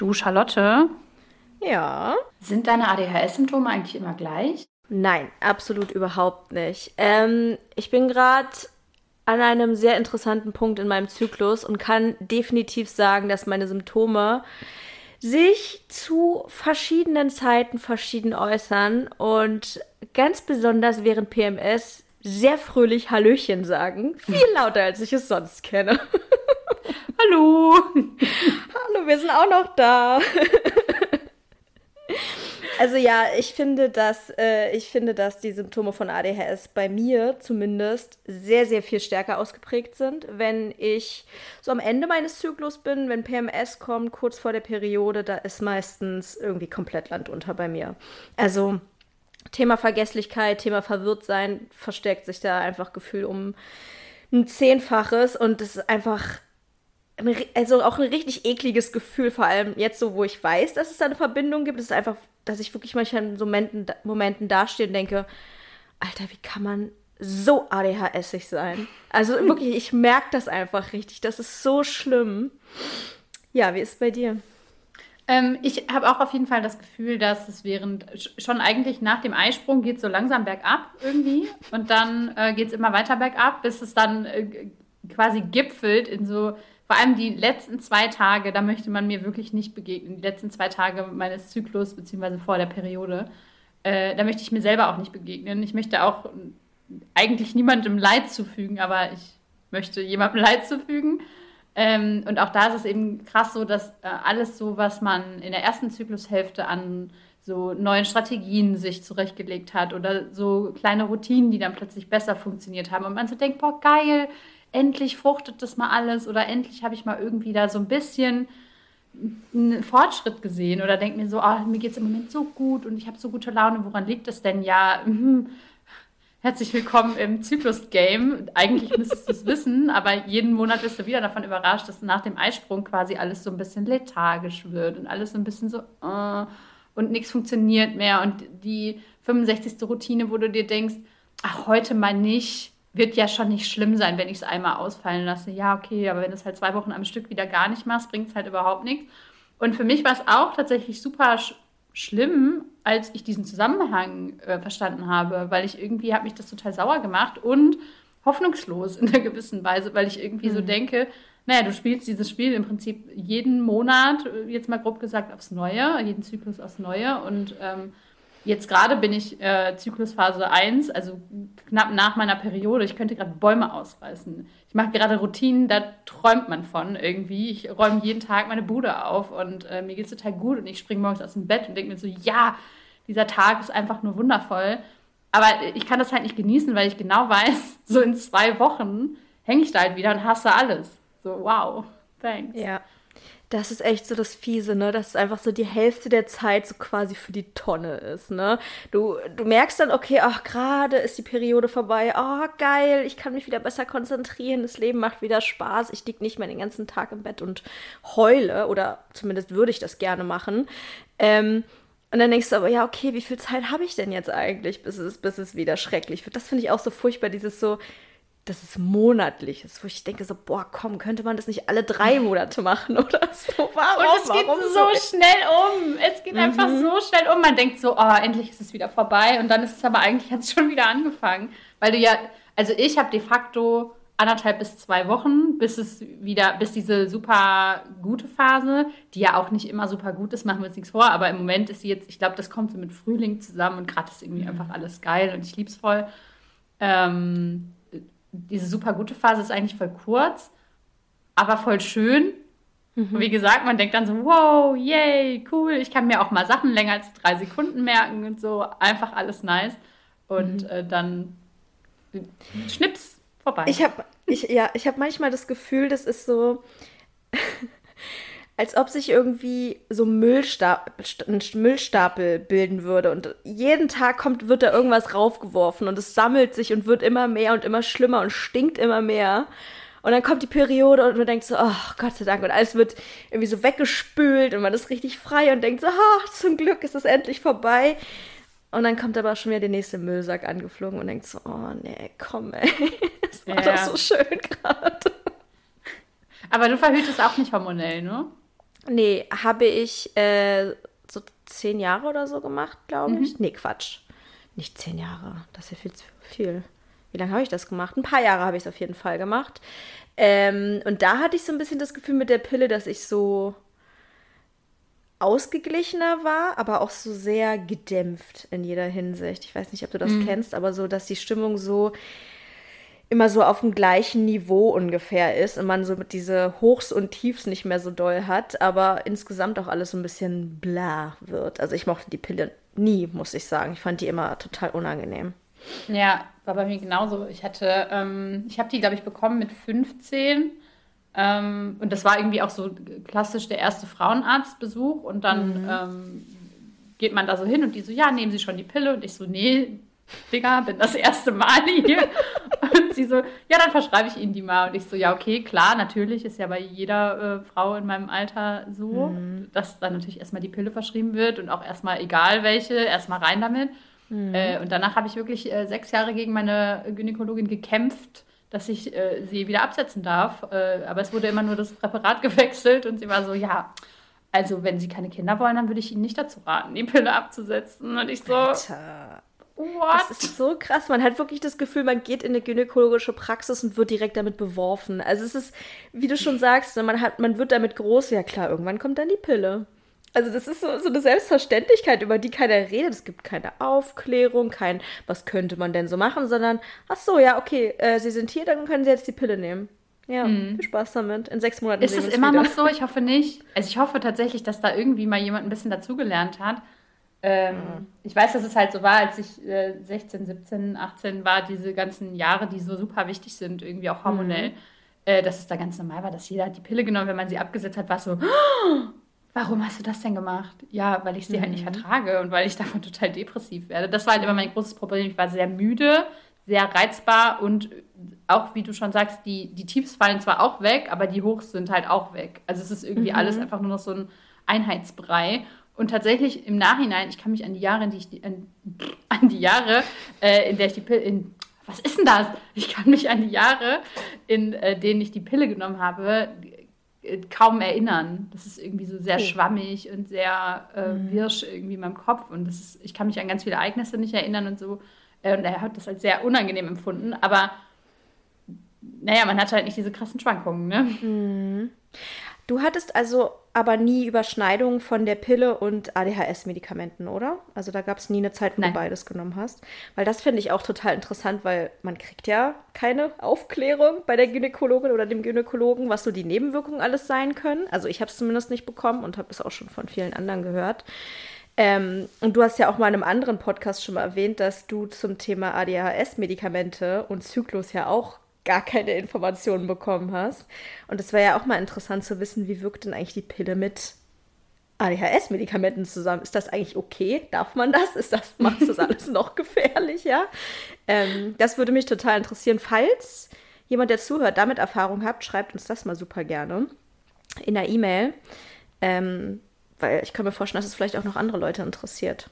Du, Charlotte? Ja. Sind deine ADHS-Symptome eigentlich immer gleich? Nein, absolut überhaupt nicht. Ähm, ich bin gerade an einem sehr interessanten Punkt in meinem Zyklus und kann definitiv sagen, dass meine Symptome sich zu verschiedenen Zeiten verschieden äußern und ganz besonders während PMS sehr fröhlich Hallöchen sagen. Viel lauter, als ich es sonst kenne. Hallo! Hallo, wir sind auch noch da. Also ja, ich finde, dass äh, ich finde, dass die Symptome von ADHS bei mir zumindest sehr, sehr viel stärker ausgeprägt sind. Wenn ich so am Ende meines Zyklus bin, wenn PMS kommt, kurz vor der Periode, da ist meistens irgendwie komplett Land unter bei mir. Also Thema Vergesslichkeit, Thema Verwirrtsein verstärkt sich da einfach Gefühl um ein Zehnfaches und das ist einfach also auch ein richtig ekliges Gefühl, vor allem jetzt so, wo ich weiß, dass es da eine Verbindung gibt. Es ist einfach, dass ich wirklich manchmal in so Momenten, Momenten dastehe und denke, Alter, wie kann man so ADHSig sein? Also wirklich, ich merke das einfach richtig. Das ist so schlimm. Ja, wie ist es bei dir? Ähm, ich habe auch auf jeden Fall das Gefühl, dass es während, schon eigentlich nach dem Eisprung geht so langsam bergab irgendwie und dann äh, geht es immer weiter bergab, bis es dann äh, quasi gipfelt in so vor allem die letzten zwei Tage, da möchte man mir wirklich nicht begegnen. Die letzten zwei Tage meines Zyklus, beziehungsweise vor der Periode, äh, da möchte ich mir selber auch nicht begegnen. Ich möchte auch eigentlich niemandem Leid zufügen, aber ich möchte jemandem Leid zufügen. Ähm, und auch da ist es eben krass so, dass äh, alles so, was man in der ersten Zyklushälfte an so neuen Strategien sich zurechtgelegt hat oder so kleine Routinen, die dann plötzlich besser funktioniert haben und man so denkt, boah, geil, endlich fruchtet das mal alles oder endlich habe ich mal irgendwie da so ein bisschen einen Fortschritt gesehen oder denke mir so, oh, mir geht es im Moment so gut und ich habe so gute Laune, woran liegt das denn? Ja, mh, herzlich willkommen im Zyklus-Game. Eigentlich müsstest du es wissen, aber jeden Monat wirst du wieder davon überrascht, dass nach dem Eisprung quasi alles so ein bisschen lethargisch wird und alles so ein bisschen so, uh, und nichts funktioniert mehr und die 65. Routine, wo du dir denkst, ach, heute mal nicht, wird ja schon nicht schlimm sein, wenn ich es einmal ausfallen lasse. Ja, okay, aber wenn du es halt zwei Wochen am Stück wieder gar nicht machst, bringt es halt überhaupt nichts. Und für mich war es auch tatsächlich super sch schlimm, als ich diesen Zusammenhang äh, verstanden habe, weil ich irgendwie habe mich das total sauer gemacht und hoffnungslos in einer gewissen Weise, weil ich irgendwie mhm. so denke, naja, du spielst dieses Spiel im Prinzip jeden Monat, äh, jetzt mal grob gesagt, aufs Neue, jeden Zyklus aufs Neue und ähm, Jetzt gerade bin ich äh, Zyklusphase 1, also knapp nach meiner Periode. Ich könnte gerade Bäume ausreißen. Ich mache gerade Routinen, da träumt man von irgendwie. Ich räume jeden Tag meine Bude auf und äh, mir geht es total gut und ich springe morgens aus dem Bett und denke mir so, ja, dieser Tag ist einfach nur wundervoll. Aber ich kann das halt nicht genießen, weil ich genau weiß, so in zwei Wochen hänge ich da halt wieder und hasse alles. So, wow, thanks. Ja. Das ist echt so das Fiese, ne? Dass es einfach so die Hälfte der Zeit so quasi für die Tonne ist, ne? Du, du merkst dann, okay, ach, gerade ist die Periode vorbei. Oh, geil, ich kann mich wieder besser konzentrieren. Das Leben macht wieder Spaß. Ich lieg nicht mehr den ganzen Tag im Bett und heule. Oder zumindest würde ich das gerne machen. Ähm, und dann denkst du aber, ja, okay, wie viel Zeit habe ich denn jetzt eigentlich, bis es, bis es wieder schrecklich wird? Das finde ich auch so furchtbar, dieses so, dass es monatlich ist, wo ich denke so, boah, komm, könnte man das nicht alle drei Monate machen oder so? Warum? Und es geht Warum so, so schnell um. Es geht mhm. einfach so schnell um. Man denkt so, oh, endlich ist es wieder vorbei und dann ist es aber eigentlich jetzt schon wieder angefangen, weil du ja, also ich habe de facto anderthalb bis zwei Wochen, bis es wieder, bis diese super gute Phase, die ja auch nicht immer super gut ist, machen wir uns nichts vor, aber im Moment ist sie jetzt, ich glaube, das kommt so mit Frühling zusammen und gerade ist irgendwie mhm. einfach alles geil und ich lieb's voll. Ähm, diese super gute Phase ist eigentlich voll kurz, aber voll schön. Mhm. Wie gesagt, man denkt dann so, wow, yay, cool. Ich kann mir auch mal Sachen länger als drei Sekunden merken und so. Einfach alles nice. Und mhm. äh, dann schnips vorbei. Ich habe ich, ja, ich hab manchmal das Gefühl, das ist so, als ob sich irgendwie so Müllstapel, ein Müllstapel bilden würde und jeden Tag kommt, wird da irgendwas raufgeworfen und es sammelt sich und wird immer mehr und immer schlimmer und stinkt immer mehr. Und dann kommt die Periode und man denkt so, oh Gott sei Dank. Und alles wird irgendwie so weggespült und man ist richtig frei und denkt so, ach, zum Glück ist es endlich vorbei. Und dann kommt aber schon wieder der nächste Müllsack angeflogen und denkt so, oh nee, komm ey, das war ja. doch so schön gerade. Aber du verhütest auch nicht hormonell, ne? Nee, habe ich äh, so zehn Jahre oder so gemacht, glaube ich. Mhm. Nee, Quatsch. Nicht zehn Jahre. Das ist ja viel zu viel. Wie lange habe ich das gemacht? Ein paar Jahre habe ich es auf jeden Fall gemacht. Ähm, und da hatte ich so ein bisschen das Gefühl mit der Pille, dass ich so ausgeglichener war, aber auch so sehr gedämpft in jeder Hinsicht. Ich weiß nicht, ob du das mhm. kennst, aber so, dass die Stimmung so immer so auf dem gleichen Niveau ungefähr ist und man so diese Hochs und Tiefs nicht mehr so doll hat, aber insgesamt auch alles so ein bisschen bla wird. Also ich mochte die Pille nie, muss ich sagen. Ich fand die immer total unangenehm. Ja, war bei mir genauso. Ich hatte, ähm, ich habe die, glaube ich, bekommen mit 15. Ähm, und das war irgendwie auch so klassisch der erste Frauenarztbesuch. Und dann mhm. ähm, geht man da so hin und die so, ja, nehmen Sie schon die Pille. Und ich so, nee, Digga, bin das erste Mal hier. Und sie so, ja, dann verschreibe ich Ihnen die mal. Und ich so, ja, okay, klar, natürlich ist ja bei jeder äh, Frau in meinem Alter so, mhm. dass dann natürlich erstmal die Pille verschrieben wird und auch erstmal egal welche, erstmal rein damit. Mhm. Äh, und danach habe ich wirklich äh, sechs Jahre gegen meine Gynäkologin gekämpft, dass ich äh, sie wieder absetzen darf. Äh, aber es wurde immer nur das Präparat gewechselt und sie war so, ja, also wenn Sie keine Kinder wollen, dann würde ich Ihnen nicht dazu raten, die Pille abzusetzen. Und ich so, Alter. What? Das ist so krass. Man hat wirklich das Gefühl, man geht in eine gynäkologische Praxis und wird direkt damit beworfen. Also es ist, wie du schon sagst, ne, man, hat, man wird damit groß. Ja klar, irgendwann kommt dann die Pille. Also das ist so, so eine Selbstverständlichkeit, über die keiner redet. Es gibt keine Aufklärung, kein, was könnte man denn so machen, sondern, ach so, ja, okay, äh, Sie sind hier, dann können Sie jetzt die Pille nehmen. Ja, mhm. viel Spaß damit. In sechs Monaten. Ist es immer wieder. noch so? Ich hoffe nicht. Also ich hoffe tatsächlich, dass da irgendwie mal jemand ein bisschen dazugelernt hat. Ähm, mhm. Ich weiß, dass es halt so war, als ich äh, 16, 17, 18 war, diese ganzen Jahre, die so super wichtig sind, irgendwie auch hormonell, mhm. äh, dass es da ganz normal war, dass jeder die Pille genommen, wenn man sie abgesetzt hat, war es so, oh, warum hast du das denn gemacht? Ja, weil ich sie mhm. halt nicht mhm. vertrage und weil ich davon total depressiv werde. Das war halt immer mein großes Problem. Ich war sehr müde, sehr reizbar und auch, wie du schon sagst, die, die Tiefs fallen zwar auch weg, aber die Hochs sind halt auch weg. Also es ist irgendwie alles mhm. einfach nur noch so ein Einheitsbrei. Und tatsächlich im Nachhinein, ich kann mich an die Jahre, in die ich die, an, an die Jahre, äh, in der ich die Pille, in, was ist denn das? Ich kann mich an die Jahre, in äh, denen ich die Pille genommen habe, äh, kaum erinnern. Das ist irgendwie so sehr oh. schwammig und sehr äh, mhm. wirsch irgendwie in meinem Kopf. Und das ist, ich kann mich an ganz viele Ereignisse nicht erinnern und so. Äh, und er hat das als sehr unangenehm empfunden. Aber naja, man hat halt nicht diese krassen Schwankungen, ne? Mhm. Du hattest also aber nie Überschneidungen von der Pille und ADHS-Medikamenten, oder? Also da gab es nie eine Zeit, wo Nein. du beides genommen hast. Weil das finde ich auch total interessant, weil man kriegt ja keine Aufklärung bei der Gynäkologin oder dem Gynäkologen, was so die Nebenwirkungen alles sein können. Also ich habe es zumindest nicht bekommen und habe es auch schon von vielen anderen gehört. Ähm, und du hast ja auch mal in einem anderen Podcast schon mal erwähnt, dass du zum Thema ADHS-Medikamente und Zyklus ja auch gar keine Informationen bekommen hast. Und es wäre ja auch mal interessant zu wissen, wie wirkt denn eigentlich die Pille mit ADHS-Medikamenten zusammen? Ist das eigentlich okay? Darf man das? Ist das, macht das alles noch gefährlicher? Ähm, das würde mich total interessieren. Falls jemand, der zuhört, damit Erfahrung hat, schreibt uns das mal super gerne in der E-Mail. Ähm, weil ich kann mir vorstellen, dass es vielleicht auch noch andere Leute interessiert.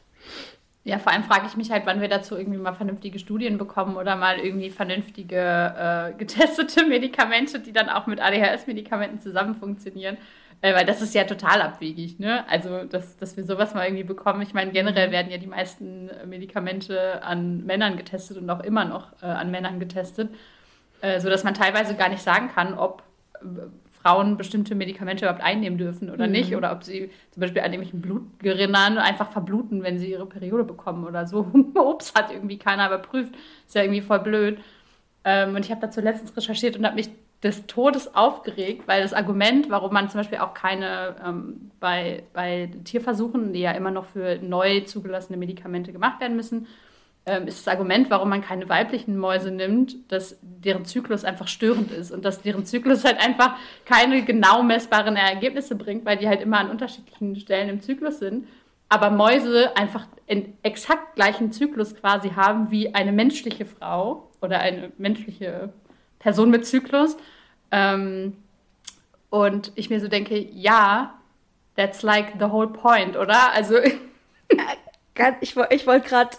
Ja, vor allem frage ich mich halt, wann wir dazu irgendwie mal vernünftige Studien bekommen oder mal irgendwie vernünftige äh, getestete Medikamente, die dann auch mit ADHS-Medikamenten zusammen funktionieren. Äh, weil das ist ja total abwegig, ne? Also, dass, dass wir sowas mal irgendwie bekommen. Ich meine, generell werden ja die meisten Medikamente an Männern getestet und auch immer noch äh, an Männern getestet, äh, sodass man teilweise gar nicht sagen kann, ob Frauen bestimmte Medikamente überhaupt einnehmen dürfen oder mhm. nicht. Oder ob sie zum Beispiel an irgendwelchen Blutgerinnern einfach verbluten, wenn sie ihre Periode bekommen oder so. Ups, hat irgendwie keiner überprüft. Ist ja irgendwie voll blöd. Ähm, und ich habe dazu letztens recherchiert und habe mich des Todes aufgeregt, weil das Argument, warum man zum Beispiel auch keine ähm, bei, bei Tierversuchen, die ja immer noch für neu zugelassene Medikamente gemacht werden müssen, ähm, ist das Argument, warum man keine weiblichen Mäuse nimmt, dass deren Zyklus einfach störend ist und dass deren Zyklus halt einfach keine genau messbaren Ergebnisse bringt, weil die halt immer an unterschiedlichen Stellen im Zyklus sind. Aber Mäuse einfach einen exakt gleichen Zyklus quasi haben wie eine menschliche Frau oder eine menschliche Person mit Zyklus. Ähm, und ich mir so denke, ja, that's like the whole point, oder? Also. ich, ich wollte gerade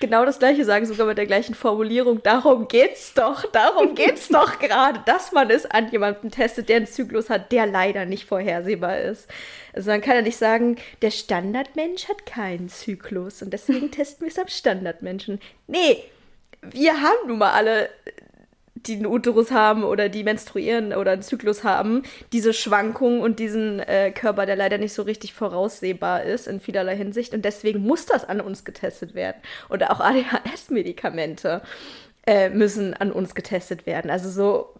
genau das gleiche sagen, sogar mit der gleichen Formulierung. Darum geht's doch, darum geht's doch gerade, dass man es an jemandem testet, der einen Zyklus hat, der leider nicht vorhersehbar ist. Also man kann ja nicht sagen, der Standardmensch hat keinen Zyklus und deswegen testen wir es am Standardmenschen. Nee, wir haben nun mal alle die einen Uterus haben oder die menstruieren oder einen Zyklus haben, diese Schwankungen und diesen äh, Körper, der leider nicht so richtig voraussehbar ist in vielerlei Hinsicht. Und deswegen muss das an uns getestet werden. Oder auch ADHS-Medikamente äh, müssen an uns getestet werden. Also so,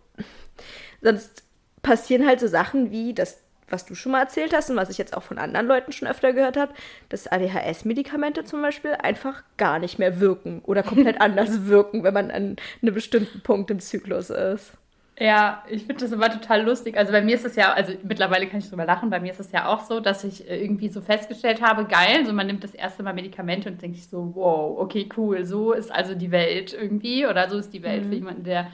sonst passieren halt so Sachen wie, dass was du schon mal erzählt hast und was ich jetzt auch von anderen Leuten schon öfter gehört habe, dass ADHS-Medikamente zum Beispiel einfach gar nicht mehr wirken oder komplett anders wirken, wenn man an einem bestimmten Punkt im Zyklus ist. Ja, ich finde das immer total lustig. Also bei mir ist es ja, also mittlerweile kann ich drüber lachen, bei mir ist es ja auch so, dass ich äh, irgendwie so festgestellt habe, geil, so man nimmt das erste Mal Medikamente und denkt sich so, wow, okay, cool, so ist also die Welt irgendwie oder so ist die Welt mhm. für jemanden, der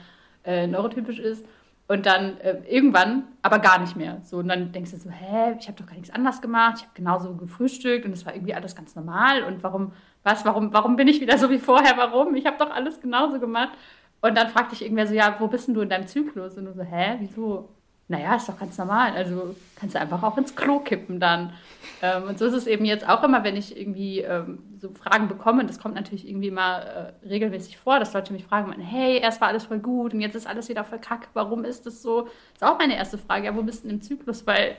äh, neurotypisch ist. Und dann äh, irgendwann aber gar nicht mehr. So, und dann denkst du so, hä, ich habe doch gar nichts anders gemacht. Ich habe genauso gefrühstückt und es war irgendwie alles ganz normal. Und warum, was, warum, warum bin ich wieder so wie vorher? Warum? Ich habe doch alles genauso gemacht. Und dann fragte ich irgendwer so, ja, wo bist denn du in deinem Zyklus? Und du so, hä, wieso? naja, ist doch ganz normal. Also kannst du einfach auch ins Klo kippen dann. Ähm, und so ist es eben jetzt auch immer, wenn ich irgendwie ähm, so Fragen bekomme. Das kommt natürlich irgendwie immer äh, regelmäßig vor, dass Leute mich fragen, hey, erst war alles voll gut und jetzt ist alles wieder voll kack. Warum ist das so? Das ist auch meine erste Frage. Ja, wo bist du denn im Zyklus? Weil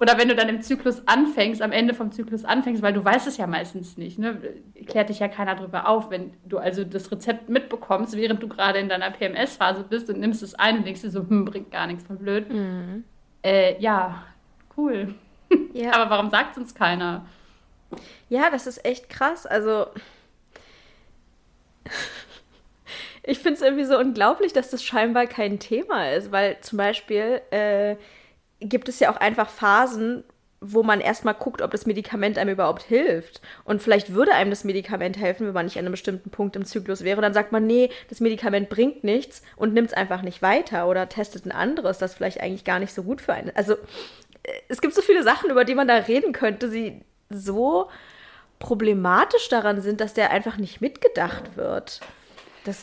oder wenn du dann im Zyklus anfängst, am Ende vom Zyklus anfängst, weil du weißt es ja meistens nicht, ne? klärt dich ja keiner drüber auf. Wenn du also das Rezept mitbekommst, während du gerade in deiner PMS-Phase bist und nimmst es ein und denkst dir so, hm, bringt gar nichts, voll blöd. Mhm. Äh, ja, cool. Ja. Aber warum sagt es uns keiner? Ja, das ist echt krass. Also, ich finde es irgendwie so unglaublich, dass das scheinbar kein Thema ist, weil zum Beispiel äh, gibt es ja auch einfach Phasen, wo man erstmal guckt, ob das Medikament einem überhaupt hilft. Und vielleicht würde einem das Medikament helfen, wenn man nicht an einem bestimmten Punkt im Zyklus wäre. Dann sagt man, nee, das Medikament bringt nichts und nimmt es einfach nicht weiter oder testet ein anderes, das vielleicht eigentlich gar nicht so gut für einen. Also äh, es gibt so viele Sachen, über die man da reden könnte, die so problematisch daran sind, dass der einfach nicht mitgedacht wird.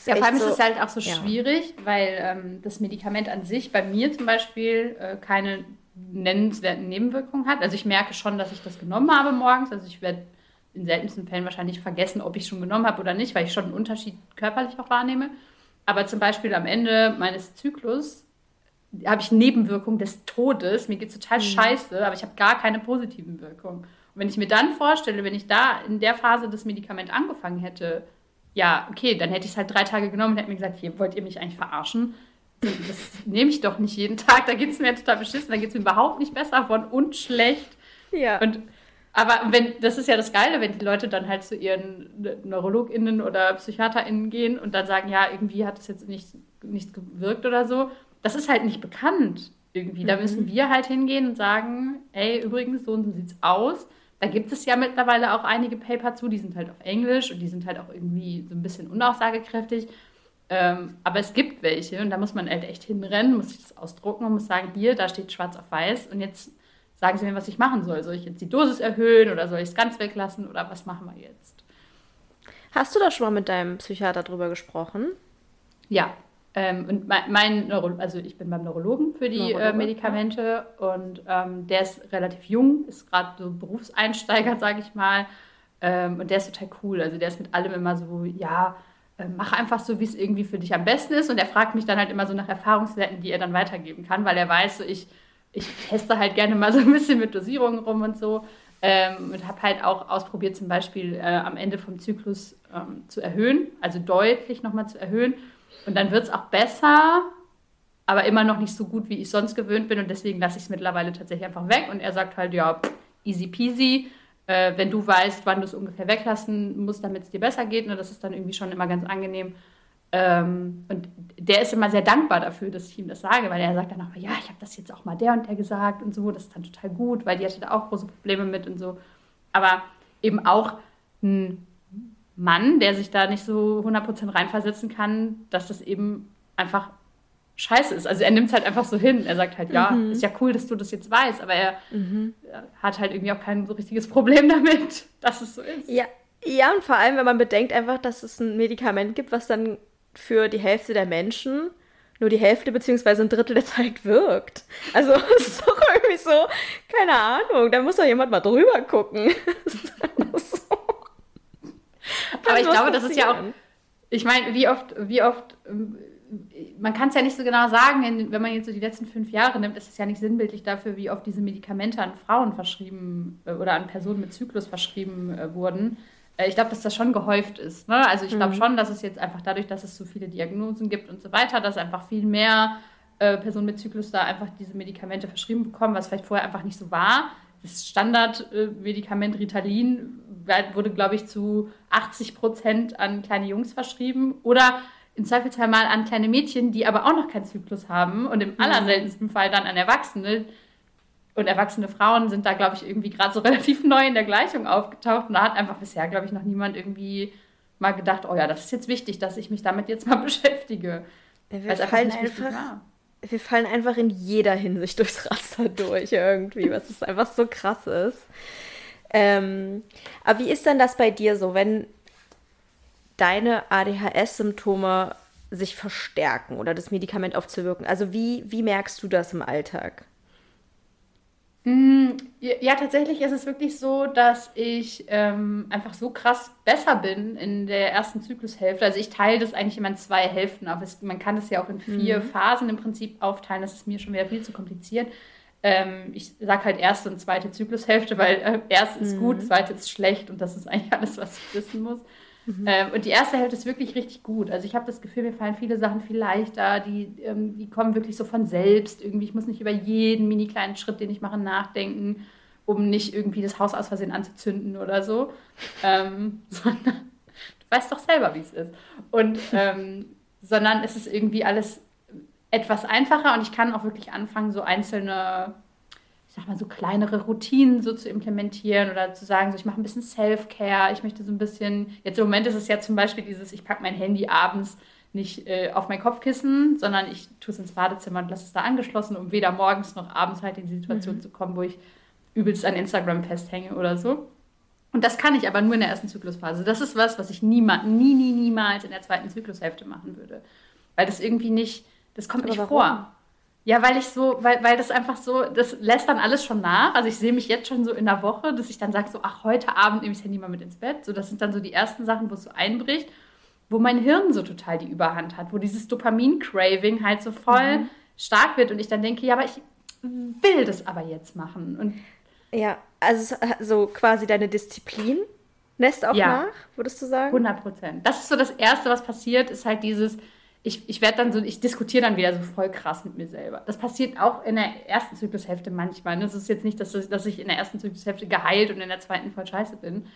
ja, vor allem so, ist es halt auch so ja. schwierig, weil ähm, das Medikament an sich bei mir zum Beispiel äh, keine nennenswerten Nebenwirkungen hat. Also ich merke schon, dass ich das genommen habe morgens. Also ich werde in seltensten Fällen wahrscheinlich vergessen, ob ich es schon genommen habe oder nicht, weil ich schon einen Unterschied körperlich auch wahrnehme. Aber zum Beispiel am Ende meines Zyklus habe ich Nebenwirkungen des Todes. Mir geht es total mhm. scheiße, aber ich habe gar keine positiven Wirkungen. Wenn ich mir dann vorstelle, wenn ich da in der Phase das Medikament angefangen hätte, ja, okay, dann hätte ich es halt drei Tage genommen und hätte mir gesagt, hier, wollt ihr mich eigentlich verarschen? das nehme ich doch nicht jeden Tag, da geht es mir total beschissen, da geht es mir überhaupt nicht besser von und schlecht. Ja. Und, aber wenn, das ist ja das Geile, wenn die Leute dann halt zu ihren NeurologInnen oder PsychiaterInnen gehen und dann sagen, ja, irgendwie hat es jetzt nicht, nicht gewirkt oder so. Das ist halt nicht bekannt irgendwie. Da mhm. müssen wir halt hingehen und sagen, ey, übrigens, so und so sieht's aus. Da gibt es ja mittlerweile auch einige Paper zu, die sind halt auf Englisch und die sind halt auch irgendwie so ein bisschen unaussagekräftig. Ähm, aber es gibt welche und da muss man halt echt hinrennen, muss sich das ausdrucken und muss sagen, hier, da steht schwarz auf weiß und jetzt sagen Sie mir, was ich machen soll. Soll ich jetzt die Dosis erhöhen oder soll ich es ganz weglassen oder was machen wir jetzt? Hast du da schon mal mit deinem Psychiater drüber gesprochen? Ja. Ähm, und mein, mein Neuro also ich bin beim Neurologen für die äh, Medikamente ja. und ähm, der ist relativ jung, ist gerade so Berufseinsteiger, sage ich mal. Ähm, und der ist total cool. Also der ist mit allem immer so, ja, äh, mach einfach so, wie es irgendwie für dich am besten ist. Und er fragt mich dann halt immer so nach Erfahrungswerten, die er dann weitergeben kann, weil er weiß, so ich, ich teste halt gerne mal so ein bisschen mit Dosierungen rum und so. Ähm, und habe halt auch ausprobiert, zum Beispiel äh, am Ende vom Zyklus ähm, zu erhöhen, also deutlich nochmal zu erhöhen. Und dann wird es auch besser, aber immer noch nicht so gut, wie ich sonst gewöhnt bin. Und deswegen lasse ich es mittlerweile tatsächlich einfach weg. Und er sagt halt, ja, easy peasy äh, wenn du weißt, wann du es ungefähr weglassen musst, damit es dir besser geht. Ne, das ist dann irgendwie schon immer ganz angenehm. Ähm, und der ist immer sehr dankbar dafür, dass ich ihm das sage, weil er sagt dann auch, ja, ich habe das jetzt auch mal der und der gesagt und so, das ist dann total gut, weil die hatte da auch große Probleme mit und so. Aber eben auch ein Mann, der sich da nicht so 100% reinversetzen kann, dass das eben einfach scheiße ist. Also er nimmt es halt einfach so hin. Er sagt halt, ja, mhm. ist ja cool, dass du das jetzt weißt, aber er mhm. hat halt irgendwie auch kein so richtiges Problem damit, dass es so ist. Ja, Ja, und vor allem, wenn man bedenkt einfach, dass es ein Medikament gibt, was dann für die Hälfte der Menschen nur die Hälfte beziehungsweise ein Drittel der Zeit wirkt. Also es ist doch irgendwie so, keine Ahnung, da muss doch jemand mal drüber gucken. so. Aber ich glaube, das ist ja auch, ich meine, wie oft, wie oft, ähm, man kann es ja nicht so genau sagen, wenn man jetzt so die letzten fünf Jahre nimmt, ist es ja nicht sinnbildlich dafür, wie oft diese Medikamente an Frauen verschrieben äh, oder an Personen mit Zyklus verschrieben äh, wurden. Äh, ich glaube, dass das schon gehäuft ist. Ne? Also ich glaube mhm. schon, dass es jetzt einfach dadurch, dass es so viele Diagnosen gibt und so weiter, dass einfach viel mehr äh, Personen mit Zyklus da einfach diese Medikamente verschrieben bekommen, was vielleicht vorher einfach nicht so war. Das Standardmedikament Ritalin wurde, glaube ich, zu 80 Prozent an kleine Jungs verschrieben oder im Zweifelsfall mal an kleine Mädchen, die aber auch noch keinen Zyklus haben und im mhm. allerseltensten Fall dann an Erwachsene, und erwachsene Frauen sind da, glaube ich, irgendwie gerade so relativ neu in der Gleichung aufgetaucht. Und da hat einfach bisher, glaube ich, noch niemand irgendwie mal gedacht, oh ja, das ist jetzt wichtig, dass ich mich damit jetzt mal beschäftige. Wir, fallen einfach, wir fallen einfach in jeder Hinsicht durchs Raster durch irgendwie, was es einfach so krass ist. Ähm, aber wie ist denn das bei dir so, wenn deine ADHS-Symptome sich verstärken oder das Medikament aufzuwirken? Also wie, wie merkst du das im Alltag? Mm, ja, tatsächlich ist es wirklich so, dass ich ähm, einfach so krass besser bin in der ersten Zyklushälfte. Also ich teile das eigentlich immer in zwei Hälften auf. Es, man kann das ja auch in vier mhm. Phasen im Prinzip aufteilen. Das ist mir schon wieder viel zu kompliziert. Ähm, ich sage halt erste und zweite Zyklushälfte, weil äh, erste ist mhm. gut, zweite ist schlecht und das ist eigentlich alles, was ich wissen muss. Mhm. Ähm, und die erste Hälfte ist wirklich richtig gut. Also ich habe das Gefühl, mir fallen viele Sachen viel leichter. Die, ähm, die kommen wirklich so von selbst. Irgendwie, ich muss nicht über jeden mini kleinen Schritt, den ich mache, nachdenken, um nicht irgendwie das Haus aus Versehen anzuzünden oder so. Ähm, sondern du weißt doch selber, wie es ist. Und ähm, sondern es ist irgendwie alles etwas einfacher und ich kann auch wirklich anfangen, so einzelne sag mal, so kleinere Routinen so zu implementieren oder zu sagen, so ich mache ein bisschen Self-Care, ich möchte so ein bisschen, jetzt im Moment ist es ja zum Beispiel dieses, ich packe mein Handy abends nicht äh, auf mein Kopfkissen, sondern ich tue es ins Badezimmer und lasse es da angeschlossen, um weder morgens noch abends halt in die Situation mhm. zu kommen, wo ich übelst an Instagram festhänge oder so. Und das kann ich aber nur in der ersten Zyklusphase. Das ist was, was ich niemand, nie, nie, niemals in der zweiten Zyklushälfte machen würde. Weil das irgendwie nicht, das kommt aber nicht warum? vor. Ja, weil ich so, weil, weil das einfach so, das lässt dann alles schon nach. Also ich sehe mich jetzt schon so in der Woche, dass ich dann sage, so, ach, heute Abend nehme ich das Handy mal mit ins Bett. So, das sind dann so die ersten Sachen, wo es so einbricht, wo mein Hirn so total die Überhand hat, wo dieses Dopamin-Craving halt so voll mhm. stark wird und ich dann denke, ja, aber ich will das aber jetzt machen. Und ja, also so quasi deine Disziplin lässt auch ja, nach, würdest du sagen? 100 Prozent. Das ist so das Erste, was passiert, ist halt dieses, ich, ich werde dann so, ich diskutiere dann wieder so voll krass mit mir selber. Das passiert auch in der ersten Zyklushälfte manchmal. Es ist jetzt nicht, dass, dass ich in der ersten Zyklushälfte geheilt und in der zweiten voll scheiße bin.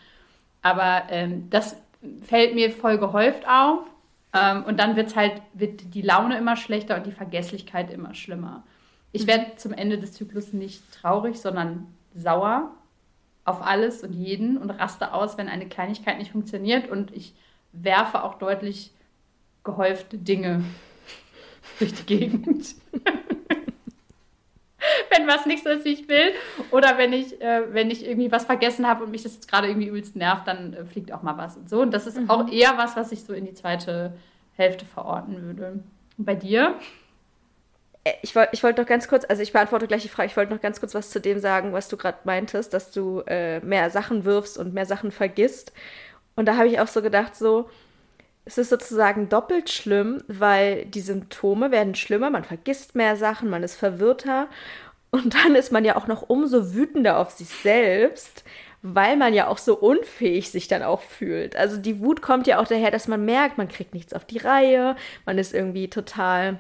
Aber ähm, das fällt mir voll gehäuft auf. Ähm, und dann wird's halt, wird die Laune immer schlechter und die Vergesslichkeit immer schlimmer. Ich werde zum Ende des Zyklus nicht traurig, sondern sauer auf alles und jeden und raste aus, wenn eine Kleinigkeit nicht funktioniert. Und ich werfe auch deutlich gehäuft Dinge durch die Gegend. wenn was nicht so ist, wie ich will. Oder wenn ich, äh, wenn ich irgendwie was vergessen habe und mich das jetzt gerade irgendwie übelst nervt, dann äh, fliegt auch mal was und so. Und das ist mhm. auch eher was, was ich so in die zweite Hälfte verorten würde. Und bei dir? Äh, ich wollte ich wollt noch ganz kurz, also ich beantworte gleich die Frage, ich wollte noch ganz kurz was zu dem sagen, was du gerade meintest, dass du äh, mehr Sachen wirfst und mehr Sachen vergisst. Und da habe ich auch so gedacht, so, es ist sozusagen doppelt schlimm, weil die Symptome werden schlimmer, man vergisst mehr Sachen, man ist verwirrter und dann ist man ja auch noch umso wütender auf sich selbst, weil man ja auch so unfähig sich dann auch fühlt. Also die Wut kommt ja auch daher, dass man merkt, man kriegt nichts auf die Reihe, man ist irgendwie total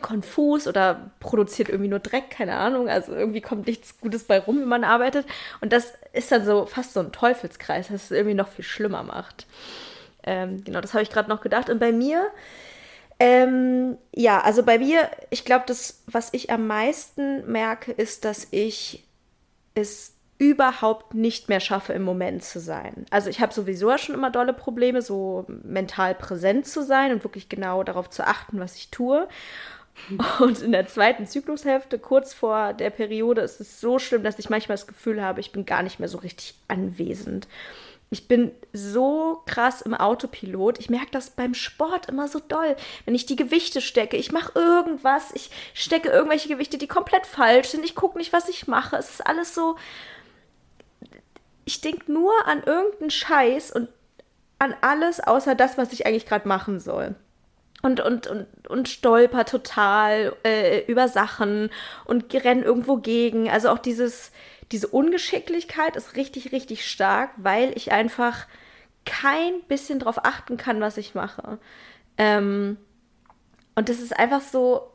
konfus oder produziert irgendwie nur Dreck, keine Ahnung. Also irgendwie kommt nichts Gutes bei rum, wenn man arbeitet. Und das ist dann so fast so ein Teufelskreis, das es irgendwie noch viel schlimmer macht. Ähm, genau, das habe ich gerade noch gedacht. Und bei mir, ähm, ja, also bei mir, ich glaube, das, was ich am meisten merke, ist, dass ich es überhaupt nicht mehr schaffe, im Moment zu sein. Also ich habe sowieso schon immer dolle Probleme, so mental präsent zu sein und wirklich genau darauf zu achten, was ich tue. Und in der zweiten Zyklushälfte, kurz vor der Periode, ist es so schlimm, dass ich manchmal das Gefühl habe, ich bin gar nicht mehr so richtig anwesend. Ich bin so krass im Autopilot. Ich merke das beim Sport immer so doll. Wenn ich die Gewichte stecke, ich mache irgendwas, ich stecke irgendwelche Gewichte, die komplett falsch sind. Ich gucke nicht, was ich mache. Es ist alles so. Ich denke nur an irgendeinen Scheiß und an alles außer das, was ich eigentlich gerade machen soll. Und, und, und, und stolper total äh, über Sachen und renn irgendwo gegen. Also auch dieses diese Ungeschicklichkeit ist richtig, richtig stark, weil ich einfach kein bisschen drauf achten kann, was ich mache. Ähm, und das ist einfach so,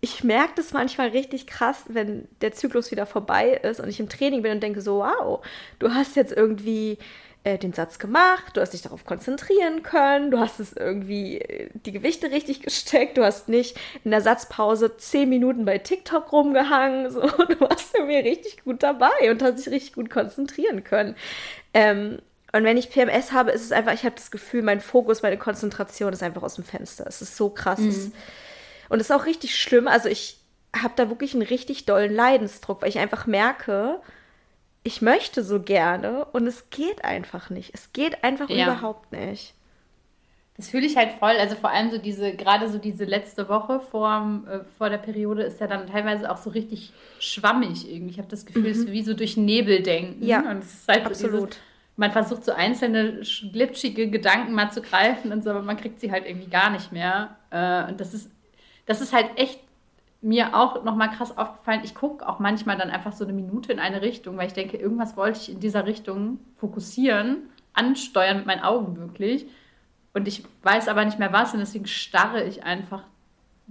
ich merke das manchmal richtig krass, wenn der Zyklus wieder vorbei ist und ich im Training bin und denke so, wow, du hast jetzt irgendwie äh, den Satz gemacht, du hast dich darauf konzentrieren können, du hast es irgendwie äh, die Gewichte richtig gesteckt, du hast nicht in der Satzpause zehn Minuten bei TikTok rumgehangen, so, du warst irgendwie richtig gut dabei und hast dich richtig gut konzentrieren können. Ähm, und wenn ich PMS habe, ist es einfach, ich habe das Gefühl, mein Fokus, meine Konzentration ist einfach aus dem Fenster. Es ist so krass. Mhm. Und es ist auch richtig schlimm. Also ich habe da wirklich einen richtig dollen Leidensdruck, weil ich einfach merke, ich möchte so gerne und es geht einfach nicht. Es geht einfach ja. überhaupt nicht. Das fühle ich halt voll. Also vor allem so diese, gerade so diese letzte Woche vor, äh, vor der Periode ist ja dann teilweise auch so richtig schwammig irgendwie. Ich habe das Gefühl, mhm. es ist wie so durch Nebel denken. Ja, und es ist halt absolut. So dieses, man versucht so einzelne glitschige Gedanken mal zu greifen und so, aber man kriegt sie halt irgendwie gar nicht mehr. Äh, und das ist, das ist halt echt mir auch nochmal krass aufgefallen, ich gucke auch manchmal dann einfach so eine Minute in eine Richtung, weil ich denke, irgendwas wollte ich in dieser Richtung fokussieren, ansteuern mit meinen Augen wirklich. Und ich weiß aber nicht mehr was und deswegen starre ich einfach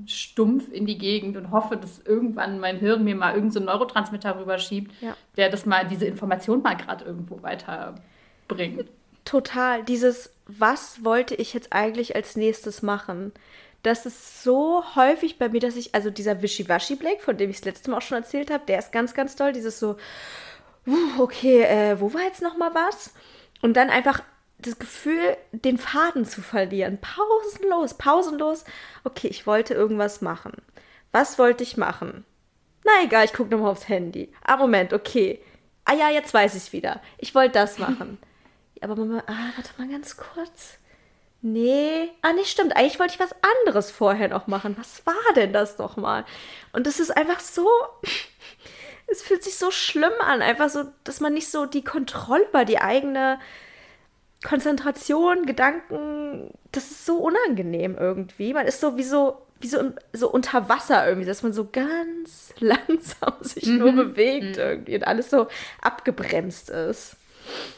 stumpf in die Gegend und hoffe, dass irgendwann mein Hirn mir mal irgendeinen so Neurotransmitter rüberschiebt, ja. der das mal, diese Information mal gerade irgendwo weiterbringt. Total. Dieses, was wollte ich jetzt eigentlich als nächstes machen? Das ist so häufig bei mir, dass ich, also dieser Wischiwaschi-Blick, von dem ich das letzte Mal auch schon erzählt habe, der ist ganz, ganz toll. Dieses so, uh, okay, äh, wo war jetzt noch mal was? Und dann einfach das Gefühl, den Faden zu verlieren. Pausenlos, pausenlos. Okay, ich wollte irgendwas machen. Was wollte ich machen? Na egal, ich gucke nochmal aufs Handy. Ah, Moment, okay. Ah ja, jetzt weiß ich wieder. Ich wollte das machen. Aber Mama, ah, warte mal ganz kurz. Nee, ah, nicht stimmt. Eigentlich wollte ich was anderes vorher noch machen. Was war denn das doch mal? Und es ist einfach so, es fühlt sich so schlimm an, einfach so, dass man nicht so die Kontrolle über die eigene Konzentration, Gedanken, das ist so unangenehm irgendwie. Man ist so wie so, wie so, so unter Wasser irgendwie, dass man so ganz langsam sich mhm. nur bewegt mhm. irgendwie und alles so abgebremst ist.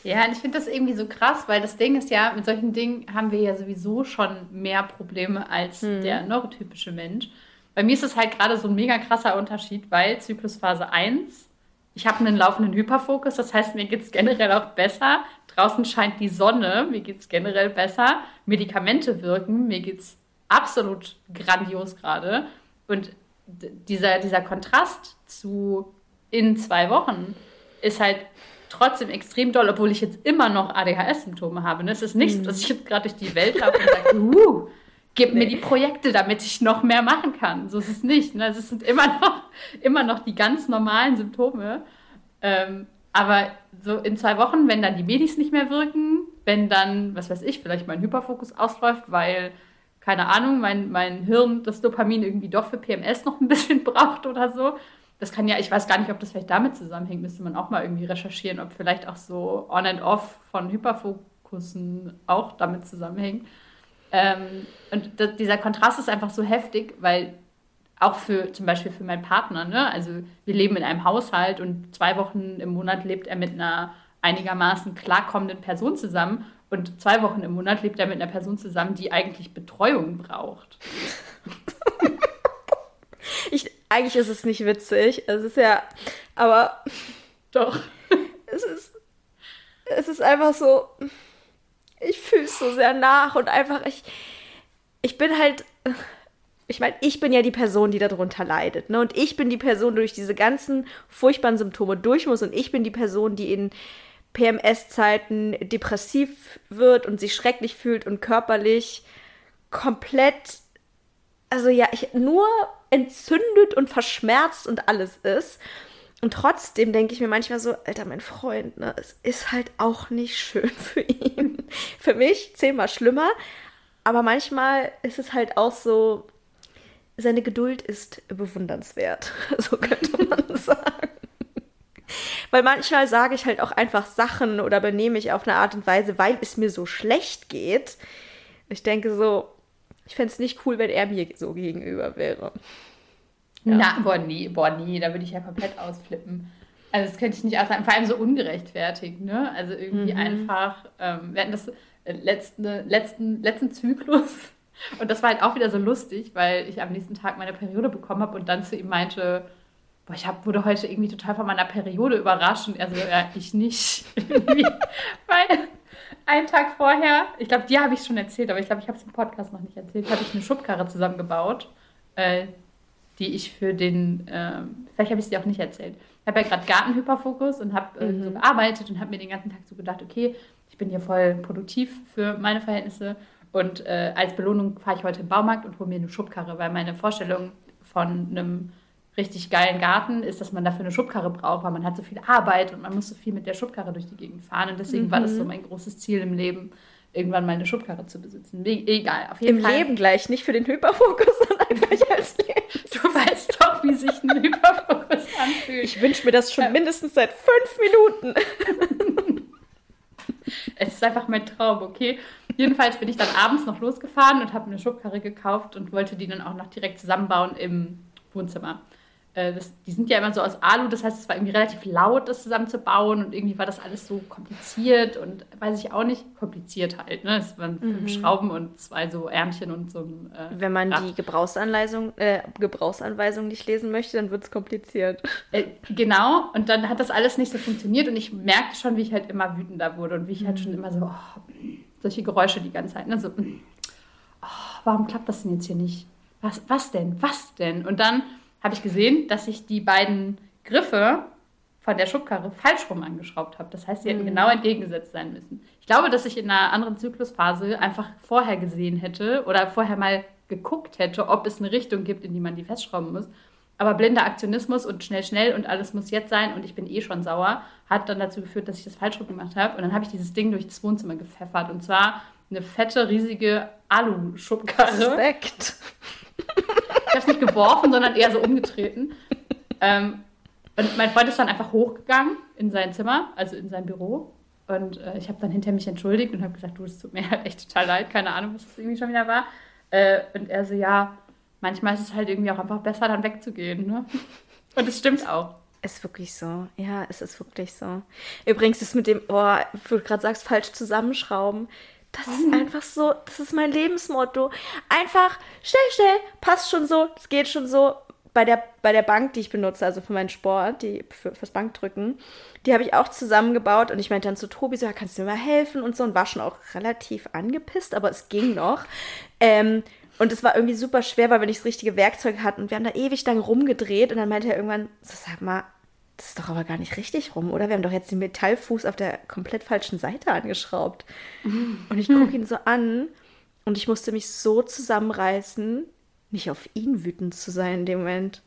Ja, und ich finde das irgendwie so krass, weil das Ding ist ja, mit solchen Dingen haben wir ja sowieso schon mehr Probleme als hm. der neurotypische Mensch. Bei mir ist es halt gerade so ein mega krasser Unterschied, weil Zyklusphase 1, ich habe einen laufenden Hyperfokus, das heißt, mir geht es generell auch besser. Draußen scheint die Sonne, mir geht es generell besser. Medikamente wirken, mir geht es absolut grandios gerade. Und dieser, dieser Kontrast zu in zwei Wochen ist halt trotzdem extrem doll, obwohl ich jetzt immer noch ADHS-Symptome habe. Ne? Es ist nichts, mhm. dass ich jetzt gerade durch die Welt laufe und sage, uh, gib nee. mir die Projekte, damit ich noch mehr machen kann. So ist es nicht. Ne? Es sind immer noch, immer noch die ganz normalen Symptome. Ähm, aber so in zwei Wochen, wenn dann die Medis nicht mehr wirken, wenn dann, was weiß ich, vielleicht mein Hyperfokus ausläuft, weil, keine Ahnung, mein, mein Hirn das Dopamin irgendwie doch für PMS noch ein bisschen braucht oder so, das kann ja, ich weiß gar nicht, ob das vielleicht damit zusammenhängt, müsste man auch mal irgendwie recherchieren, ob vielleicht auch so On and Off von Hyperfokussen auch damit zusammenhängt. Ähm, und dieser Kontrast ist einfach so heftig, weil auch für zum Beispiel für meinen Partner, ne? Also wir leben in einem Haushalt und zwei Wochen im Monat lebt er mit einer einigermaßen klarkommenden Person zusammen und zwei Wochen im Monat lebt er mit einer Person zusammen, die eigentlich Betreuung braucht. ich, eigentlich ist es nicht witzig. Es ist ja, aber doch. Es ist, es ist einfach so, ich fühle es so sehr nach und einfach, ich, ich bin halt, ich meine, ich bin ja die Person, die darunter leidet. Ne? Und ich bin die Person, die durch diese ganzen furchtbaren Symptome durch muss. Und ich bin die Person, die in PMS-Zeiten depressiv wird und sich schrecklich fühlt und körperlich komplett, also ja, ich, nur entzündet und verschmerzt und alles ist. Und trotzdem denke ich mir manchmal so, Alter, mein Freund, ne, es ist halt auch nicht schön für ihn. für mich zehnmal schlimmer. Aber manchmal ist es halt auch so, seine Geduld ist bewundernswert. So könnte man sagen. Weil manchmal sage ich halt auch einfach Sachen oder benehme mich auf eine Art und Weise, weil es mir so schlecht geht. Ich denke so, ich fände es nicht cool, wenn er mir so gegenüber wäre. Ja. Na, boah, nee, boah, nee, da würde ich ja komplett ausflippen. Also das könnte ich nicht aushalten, vor allem so ungerechtfertigt, ne? Also irgendwie mhm. einfach, ähm, wir hatten das äh, letzten, letzten, letzten Zyklus und das war halt auch wieder so lustig, weil ich am nächsten Tag meine Periode bekommen habe und dann zu ihm meinte, boah, ich hab, wurde heute irgendwie total von meiner Periode überrascht und er so, ja, ich nicht. weil einen Tag vorher, ich glaube, dir habe ich schon erzählt, aber ich glaube, ich habe es im Podcast noch nicht erzählt, habe ich eine Schubkarre zusammengebaut. Äh, die ich für den, äh, vielleicht habe ich es dir auch nicht erzählt. Ich habe ja gerade Gartenhyperfokus und habe äh, mhm. so gearbeitet und habe mir den ganzen Tag so gedacht, okay, ich bin hier voll produktiv für meine Verhältnisse und äh, als Belohnung fahre ich heute im Baumarkt und hole mir eine Schubkarre, weil meine Vorstellung von einem richtig geilen Garten ist, dass man dafür eine Schubkarre braucht, weil man hat so viel Arbeit und man muss so viel mit der Schubkarre durch die Gegend fahren und deswegen mhm. war das so mhm. mein großes Ziel im Leben, irgendwann mal eine Schubkarre zu besitzen. Egal, auf jeden Im Fall. Im Leben gleich, nicht für den Hyperfokus, sondern einfach als Leben. Du weißt doch, wie sich ein Hyperfokus anfühlt. Ich wünsche mir das schon ja. mindestens seit fünf Minuten. es ist einfach mein Traum, okay? Jedenfalls bin ich dann abends noch losgefahren und habe eine Schubkarre gekauft und wollte die dann auch noch direkt zusammenbauen im Wohnzimmer. Äh, das, die sind ja immer so aus Alu, das heißt, es war irgendwie relativ laut, das zusammenzubauen und irgendwie war das alles so kompliziert und weiß ich auch nicht, kompliziert halt. Ne? Es waren fünf mhm. Schrauben und zwei so Ärmchen und so ein. Äh, Wenn man Rad. die Gebrauchsanweisung, äh, Gebrauchsanweisung nicht lesen möchte, dann wird es kompliziert. Äh, genau, und dann hat das alles nicht so funktioniert und ich merkte schon, wie ich halt immer wütender wurde und wie ich halt schon mhm. immer so, oh, solche Geräusche die ganze Zeit. Ne? So, oh, warum klappt das denn jetzt hier nicht? Was, was denn? Was denn? Und dann habe ich gesehen, dass ich die beiden Griffe von der Schubkarre falsch rum angeschraubt habe. Das heißt, sie hätten mhm. genau entgegengesetzt sein müssen. Ich glaube, dass ich in einer anderen Zyklusphase einfach vorher gesehen hätte oder vorher mal geguckt hätte, ob es eine Richtung gibt, in die man die festschrauben muss. Aber blinder Aktionismus und schnell, schnell und alles muss jetzt sein und ich bin eh schon sauer, hat dann dazu geführt, dass ich das falsch rum gemacht habe. Und dann habe ich dieses Ding durch das Wohnzimmer gepfeffert. Und zwar eine fette, riesige Alu-Schubkarre. Respekt. Ich habe es nicht geworfen, sondern eher so umgetreten. Ähm, und mein Freund ist dann einfach hochgegangen in sein Zimmer, also in sein Büro. Und äh, ich habe dann hinter mich entschuldigt und habe gesagt, du, es tut mir halt echt total leid, keine Ahnung, was das irgendwie schon wieder war. Äh, und er so, ja, manchmal ist es halt irgendwie auch einfach besser, dann wegzugehen. Ne? Und es stimmt auch. Ist wirklich so. Ja, es ist wirklich so. Übrigens ist mit dem, oh, wo du gerade sagst, falsch zusammenschrauben. Das ist einfach so, das ist mein Lebensmotto. Einfach schnell, schnell, passt schon so, es geht schon so. Bei der, bei der Bank, die ich benutze, also für meinen Sport, die für, fürs Bankdrücken, die habe ich auch zusammengebaut und ich meinte dann zu Tobi so, ja, kannst du mir mal helfen und so und war schon auch relativ angepisst, aber es ging noch. Ähm, und es war irgendwie super schwer, weil wir nicht das richtige Werkzeug hatten und wir haben da ewig lang rumgedreht und dann meinte er irgendwann, so sag mal, das ist doch aber gar nicht richtig rum, oder? Wir haben doch jetzt den Metallfuß auf der komplett falschen Seite angeschraubt. Und ich gucke ihn so an und ich musste mich so zusammenreißen, nicht auf ihn wütend zu sein in dem Moment.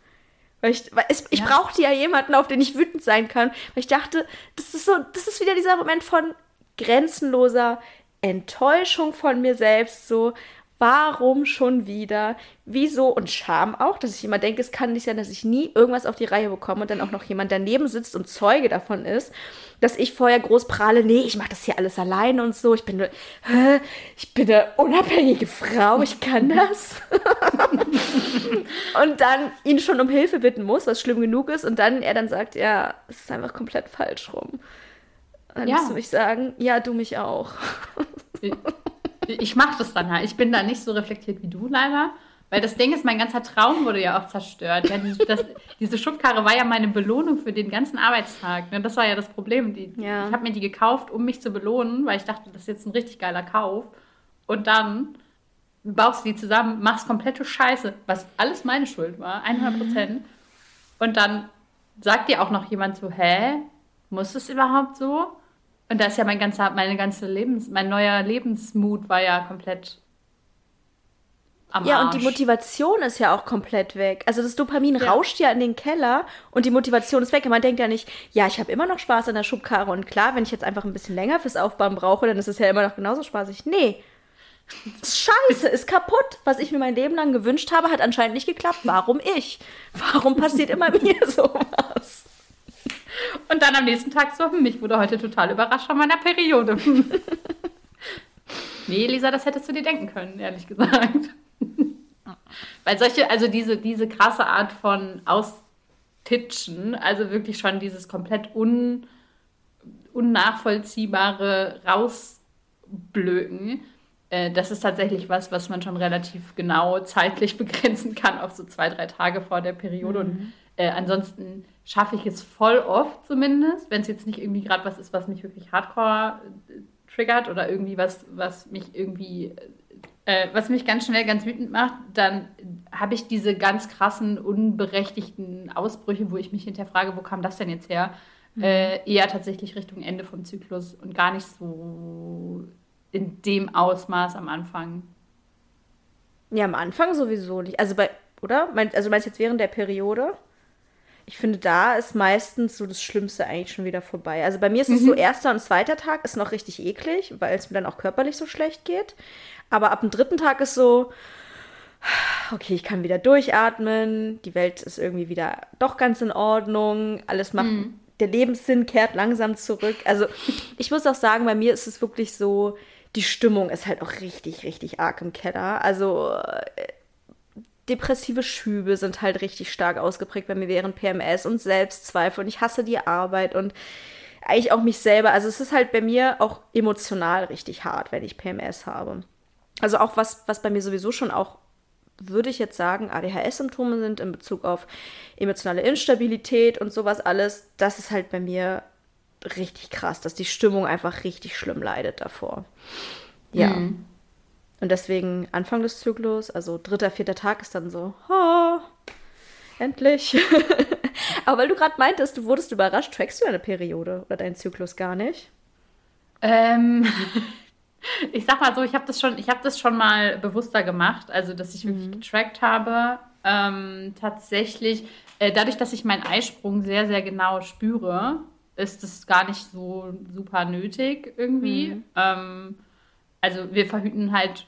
Weil ich, weil es, ich ja. brauchte ja jemanden, auf den ich wütend sein kann. Weil ich dachte, das ist so, das ist wieder dieser Moment von grenzenloser Enttäuschung von mir selbst. So, Warum schon wieder? Wieso? Und Scham auch, dass ich immer denke, es kann nicht sein, dass ich nie irgendwas auf die Reihe bekomme und dann auch noch jemand daneben sitzt und Zeuge davon ist, dass ich vorher groß prahle, nee, ich mache das hier alles alleine und so. Ich bin eine, ich bin eine unabhängige Frau, ich kann das. und dann ihn schon um Hilfe bitten muss, was schlimm genug ist, und dann er dann sagt, ja, es ist einfach komplett falsch rum. Dann ja. musst du mich sagen, ja, du mich auch ich mache das dann halt. Ich bin da nicht so reflektiert wie du leider. Weil das Ding ist, mein ganzer Traum wurde ja auch zerstört. Ja, die, das, diese Schubkarre war ja meine Belohnung für den ganzen Arbeitstag. Ne? Das war ja das Problem. Die, ja. Ich habe mir die gekauft, um mich zu belohnen, weil ich dachte, das ist jetzt ein richtig geiler Kauf. Und dann baust du die zusammen, machst komplette Scheiße, was alles meine Schuld war, 100 Prozent. Mhm. Und dann sagt dir auch noch jemand so, hä, muss es überhaupt so? Und da ist ja mein ganzer, meine ganze Lebens, mein neuer Lebensmut war ja komplett am ja, Arsch. und die Motivation ist ja auch komplett weg. Also das Dopamin ja. rauscht ja in den Keller und die Motivation ist weg. Und man denkt ja nicht, ja, ich habe immer noch Spaß an der Schubkarre und klar, wenn ich jetzt einfach ein bisschen länger fürs Aufbauen brauche, dann ist es ja immer noch genauso spaßig. Nee. Scheiße, ist kaputt. Was ich mir mein Leben lang gewünscht habe, hat anscheinend nicht geklappt. Warum ich? Warum passiert immer mir sowas? Und dann am nächsten Tag so, hm, mich wurde heute total überrascht von meiner Periode. nee, Lisa, das hättest du dir denken können, ehrlich gesagt. Weil solche, also diese, diese krasse Art von Austitschen, also wirklich schon dieses komplett un, unnachvollziehbare Rausblöken, äh, das ist tatsächlich was, was man schon relativ genau zeitlich begrenzen kann auf so zwei, drei Tage vor der Periode. Mhm. Und äh, ansonsten schaffe ich es voll oft zumindest, wenn es jetzt nicht irgendwie gerade was ist, was mich wirklich hardcore äh, triggert oder irgendwie was, was mich irgendwie äh, was mich ganz schnell ganz wütend macht, dann habe ich diese ganz krassen, unberechtigten Ausbrüche, wo ich mich hinterher frage, wo kam das denn jetzt her? Mhm. Äh, eher tatsächlich Richtung Ende vom Zyklus und gar nicht so in dem Ausmaß am Anfang. Ja, am Anfang sowieso nicht. Also bei, oder? Also meinst du jetzt während der Periode? Ich finde, da ist meistens so das Schlimmste eigentlich schon wieder vorbei. Also bei mir ist es so, mhm. erster und zweiter Tag ist noch richtig eklig, weil es mir dann auch körperlich so schlecht geht. Aber ab dem dritten Tag ist so, okay, ich kann wieder durchatmen, die Welt ist irgendwie wieder doch ganz in Ordnung, alles macht, mhm. der Lebenssinn kehrt langsam zurück. Also ich muss auch sagen, bei mir ist es wirklich so, die Stimmung ist halt auch richtig, richtig arg im Keller. Also äh, depressive Schübe sind halt richtig stark ausgeprägt bei mir während PMS und Selbstzweifel und ich hasse die Arbeit und eigentlich auch mich selber. Also es ist halt bei mir auch emotional richtig hart, wenn ich PMS habe. Also auch was, was bei mir sowieso schon auch, würde ich jetzt sagen, ADHS-Symptome sind in Bezug auf emotionale Instabilität und sowas alles, das ist halt bei mir richtig krass, dass die Stimmung einfach richtig schlimm leidet davor. Ja. Mhm. Und deswegen Anfang des Zyklus, also dritter, vierter Tag ist dann so, oh, endlich. Aber weil du gerade meintest, du wurdest überrascht, trackst du eine Periode oder deinen Zyklus gar nicht? Ähm, ich sag mal so, ich habe das schon, ich habe das schon mal bewusster gemacht, also dass ich wirklich mhm. getrackt habe. Ähm, tatsächlich, äh, dadurch, dass ich meinen Eisprung sehr, sehr genau spüre, ist es gar nicht so super nötig irgendwie. Mhm. Ähm, also wir verhüten halt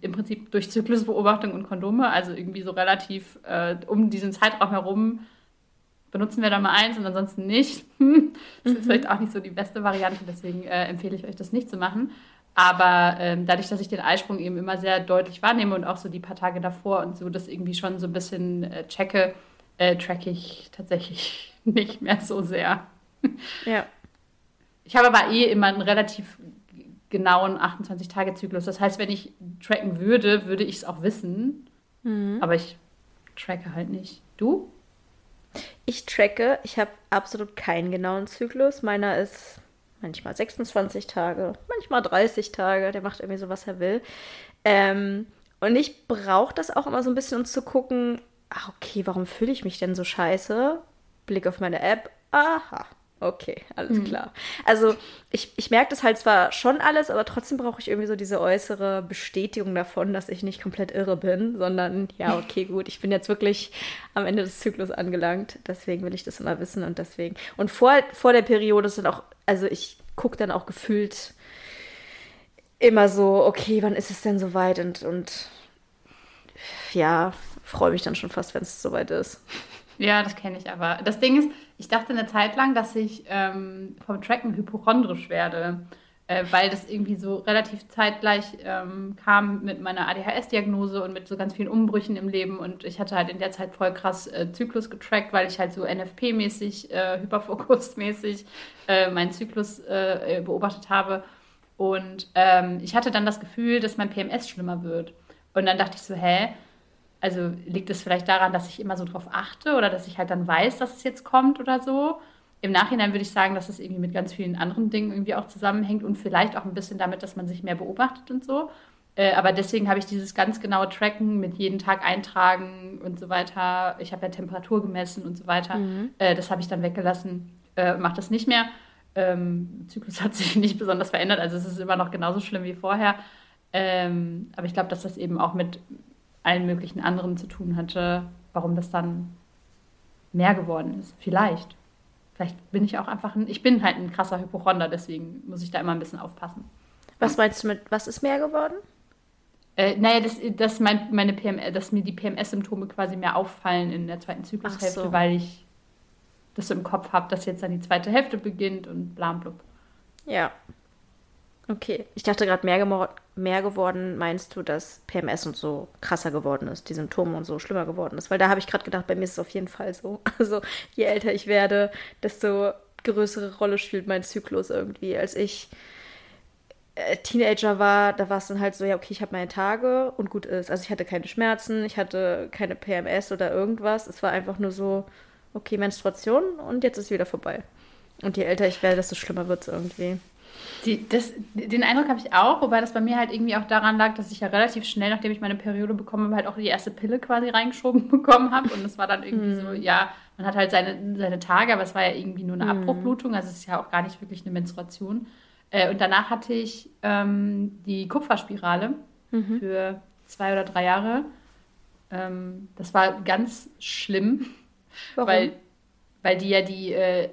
im Prinzip durch Zyklusbeobachtung und Kondome, also irgendwie so relativ äh, um diesen Zeitraum herum benutzen wir da mal eins und ansonsten nicht. das ist mhm. vielleicht auch nicht so die beste Variante, deswegen äh, empfehle ich euch das nicht zu machen. Aber ähm, dadurch, dass ich den Eisprung eben immer sehr deutlich wahrnehme und auch so die paar Tage davor und so das irgendwie schon so ein bisschen äh, checke, äh, track ich tatsächlich nicht mehr so sehr. Ja. Ich habe aber eh immer einen relativ genauen 28-Tage-Zyklus. Das heißt, wenn ich tracken würde, würde ich es auch wissen. Mhm. Aber ich tracke halt nicht. Du? Ich tracke. Ich habe absolut keinen genauen Zyklus. Meiner ist manchmal 26 Tage, manchmal 30 Tage. Der macht irgendwie so, was er will. Ähm, und ich brauche das auch immer so ein bisschen, um zu gucken, ach, okay, warum fühle ich mich denn so scheiße? Blick auf meine App. Aha, Okay, alles mhm. klar. Also ich, ich merke das halt zwar schon alles, aber trotzdem brauche ich irgendwie so diese äußere Bestätigung davon, dass ich nicht komplett irre bin, sondern ja, okay, gut, ich bin jetzt wirklich am Ende des Zyklus angelangt. Deswegen will ich das immer wissen und deswegen. Und vor, vor der Periode sind auch, also ich gucke dann auch gefühlt immer so, okay, wann ist es denn soweit? Und, und ja, freue mich dann schon fast, wenn es soweit ist. Ja, das kenne ich aber. Das Ding ist, ich dachte eine Zeit lang, dass ich ähm, vom Tracken hypochondrisch werde, äh, weil das irgendwie so relativ zeitgleich ähm, kam mit meiner ADHS-Diagnose und mit so ganz vielen Umbrüchen im Leben. Und ich hatte halt in der Zeit voll krass äh, Zyklus getrackt, weil ich halt so NFP-mäßig, äh, Hyperfokus-mäßig äh, meinen Zyklus äh, beobachtet habe. Und ähm, ich hatte dann das Gefühl, dass mein PMS schlimmer wird. Und dann dachte ich so, hä? Also liegt es vielleicht daran, dass ich immer so drauf achte oder dass ich halt dann weiß, dass es jetzt kommt oder so. Im Nachhinein würde ich sagen, dass es irgendwie mit ganz vielen anderen Dingen irgendwie auch zusammenhängt und vielleicht auch ein bisschen damit, dass man sich mehr beobachtet und so. Äh, aber deswegen habe ich dieses ganz genaue Tracken mit jeden Tag eintragen und so weiter. Ich habe ja Temperatur gemessen und so weiter. Mhm. Äh, das habe ich dann weggelassen. Äh, Mache das nicht mehr. Ähm, Zyklus hat sich nicht besonders verändert. Also es ist immer noch genauso schlimm wie vorher. Ähm, aber ich glaube, dass das eben auch mit allen möglichen anderen zu tun hatte, warum das dann mehr geworden ist. Vielleicht. Vielleicht bin ich auch einfach ein, ich bin halt ein krasser Hypochonder, deswegen muss ich da immer ein bisschen aufpassen. Was meinst du mit, was ist mehr geworden? Äh, naja, dass, dass, mein, meine PM, dass mir die PMS-Symptome quasi mehr auffallen in der zweiten Zyklushälfte, so. weil ich das so im Kopf habe, dass jetzt dann die zweite Hälfte beginnt und bla blub. Ja. Okay. Ich dachte gerade, mehr, mehr geworden meinst du, dass PMS und so krasser geworden ist, die Symptome und so schlimmer geworden ist? Weil da habe ich gerade gedacht, bei mir ist es auf jeden Fall so. Also je älter ich werde, desto größere Rolle spielt mein Zyklus irgendwie. Als ich äh, Teenager war, da war es dann halt so, ja, okay, ich habe meine Tage und gut ist. Also ich hatte keine Schmerzen, ich hatte keine PMS oder irgendwas. Es war einfach nur so, okay, Menstruation und jetzt ist wieder vorbei. Und je älter ich werde, desto schlimmer wird es irgendwie. Die, das, den Eindruck habe ich auch, wobei das bei mir halt irgendwie auch daran lag, dass ich ja relativ schnell, nachdem ich meine Periode bekommen habe, halt auch die erste Pille quasi reingeschoben bekommen habe. Und das war dann irgendwie so, hm. ja, man hat halt seine, seine Tage, aber es war ja irgendwie nur eine mm. Abbruchblutung, also es ist ja auch gar nicht wirklich eine Menstruation. Äh, und danach hatte ich ähm, die Kupferspirale mhm. für zwei oder drei Jahre. Ähm, das war ganz schlimm, Warum? weil weil die ja die, äh,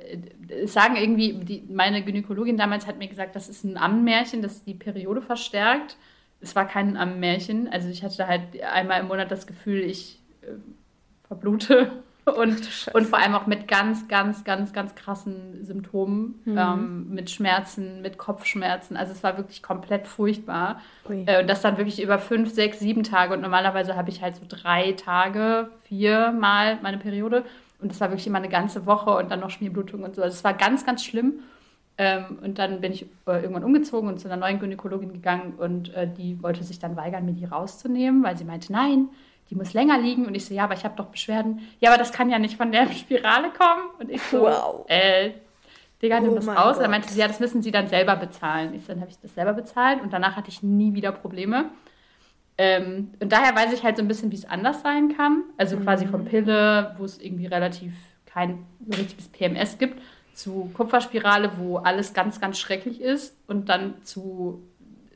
sagen irgendwie, die, meine Gynäkologin damals hat mir gesagt, das ist ein Ammenmärchen, das die Periode verstärkt. Es war kein Ammenmärchen. Also ich hatte halt einmal im Monat das Gefühl, ich äh, verblute und, und vor allem auch mit ganz, ganz, ganz, ganz krassen Symptomen, mhm. ähm, mit Schmerzen, mit Kopfschmerzen. Also es war wirklich komplett furchtbar. Äh, und das dann wirklich über fünf, sechs, sieben Tage. Und normalerweise habe ich halt so drei Tage, viermal meine Periode. Und das war wirklich immer eine ganze Woche und dann noch Schmierblutung und so. Also es war ganz, ganz schlimm. Ähm, und dann bin ich äh, irgendwann umgezogen und zu einer neuen Gynäkologin gegangen und äh, die wollte sich dann weigern, mir die rauszunehmen, weil sie meinte, nein, die muss länger liegen. Und ich so, ja, aber ich habe doch Beschwerden. Ja, aber das kann ja nicht von der Spirale kommen. Und ich so, wow. äh, Digga, nimm oh das raus. Und dann meinte sie, ja, das müssen sie dann selber bezahlen. Ich so, dann habe ich das selber bezahlt und danach hatte ich nie wieder Probleme. Ähm, und daher weiß ich halt so ein bisschen, wie es anders sein kann. Also quasi von mhm. Pille, wo es irgendwie relativ kein richtiges PMS gibt, zu Kupferspirale, wo alles ganz, ganz schrecklich ist und dann zu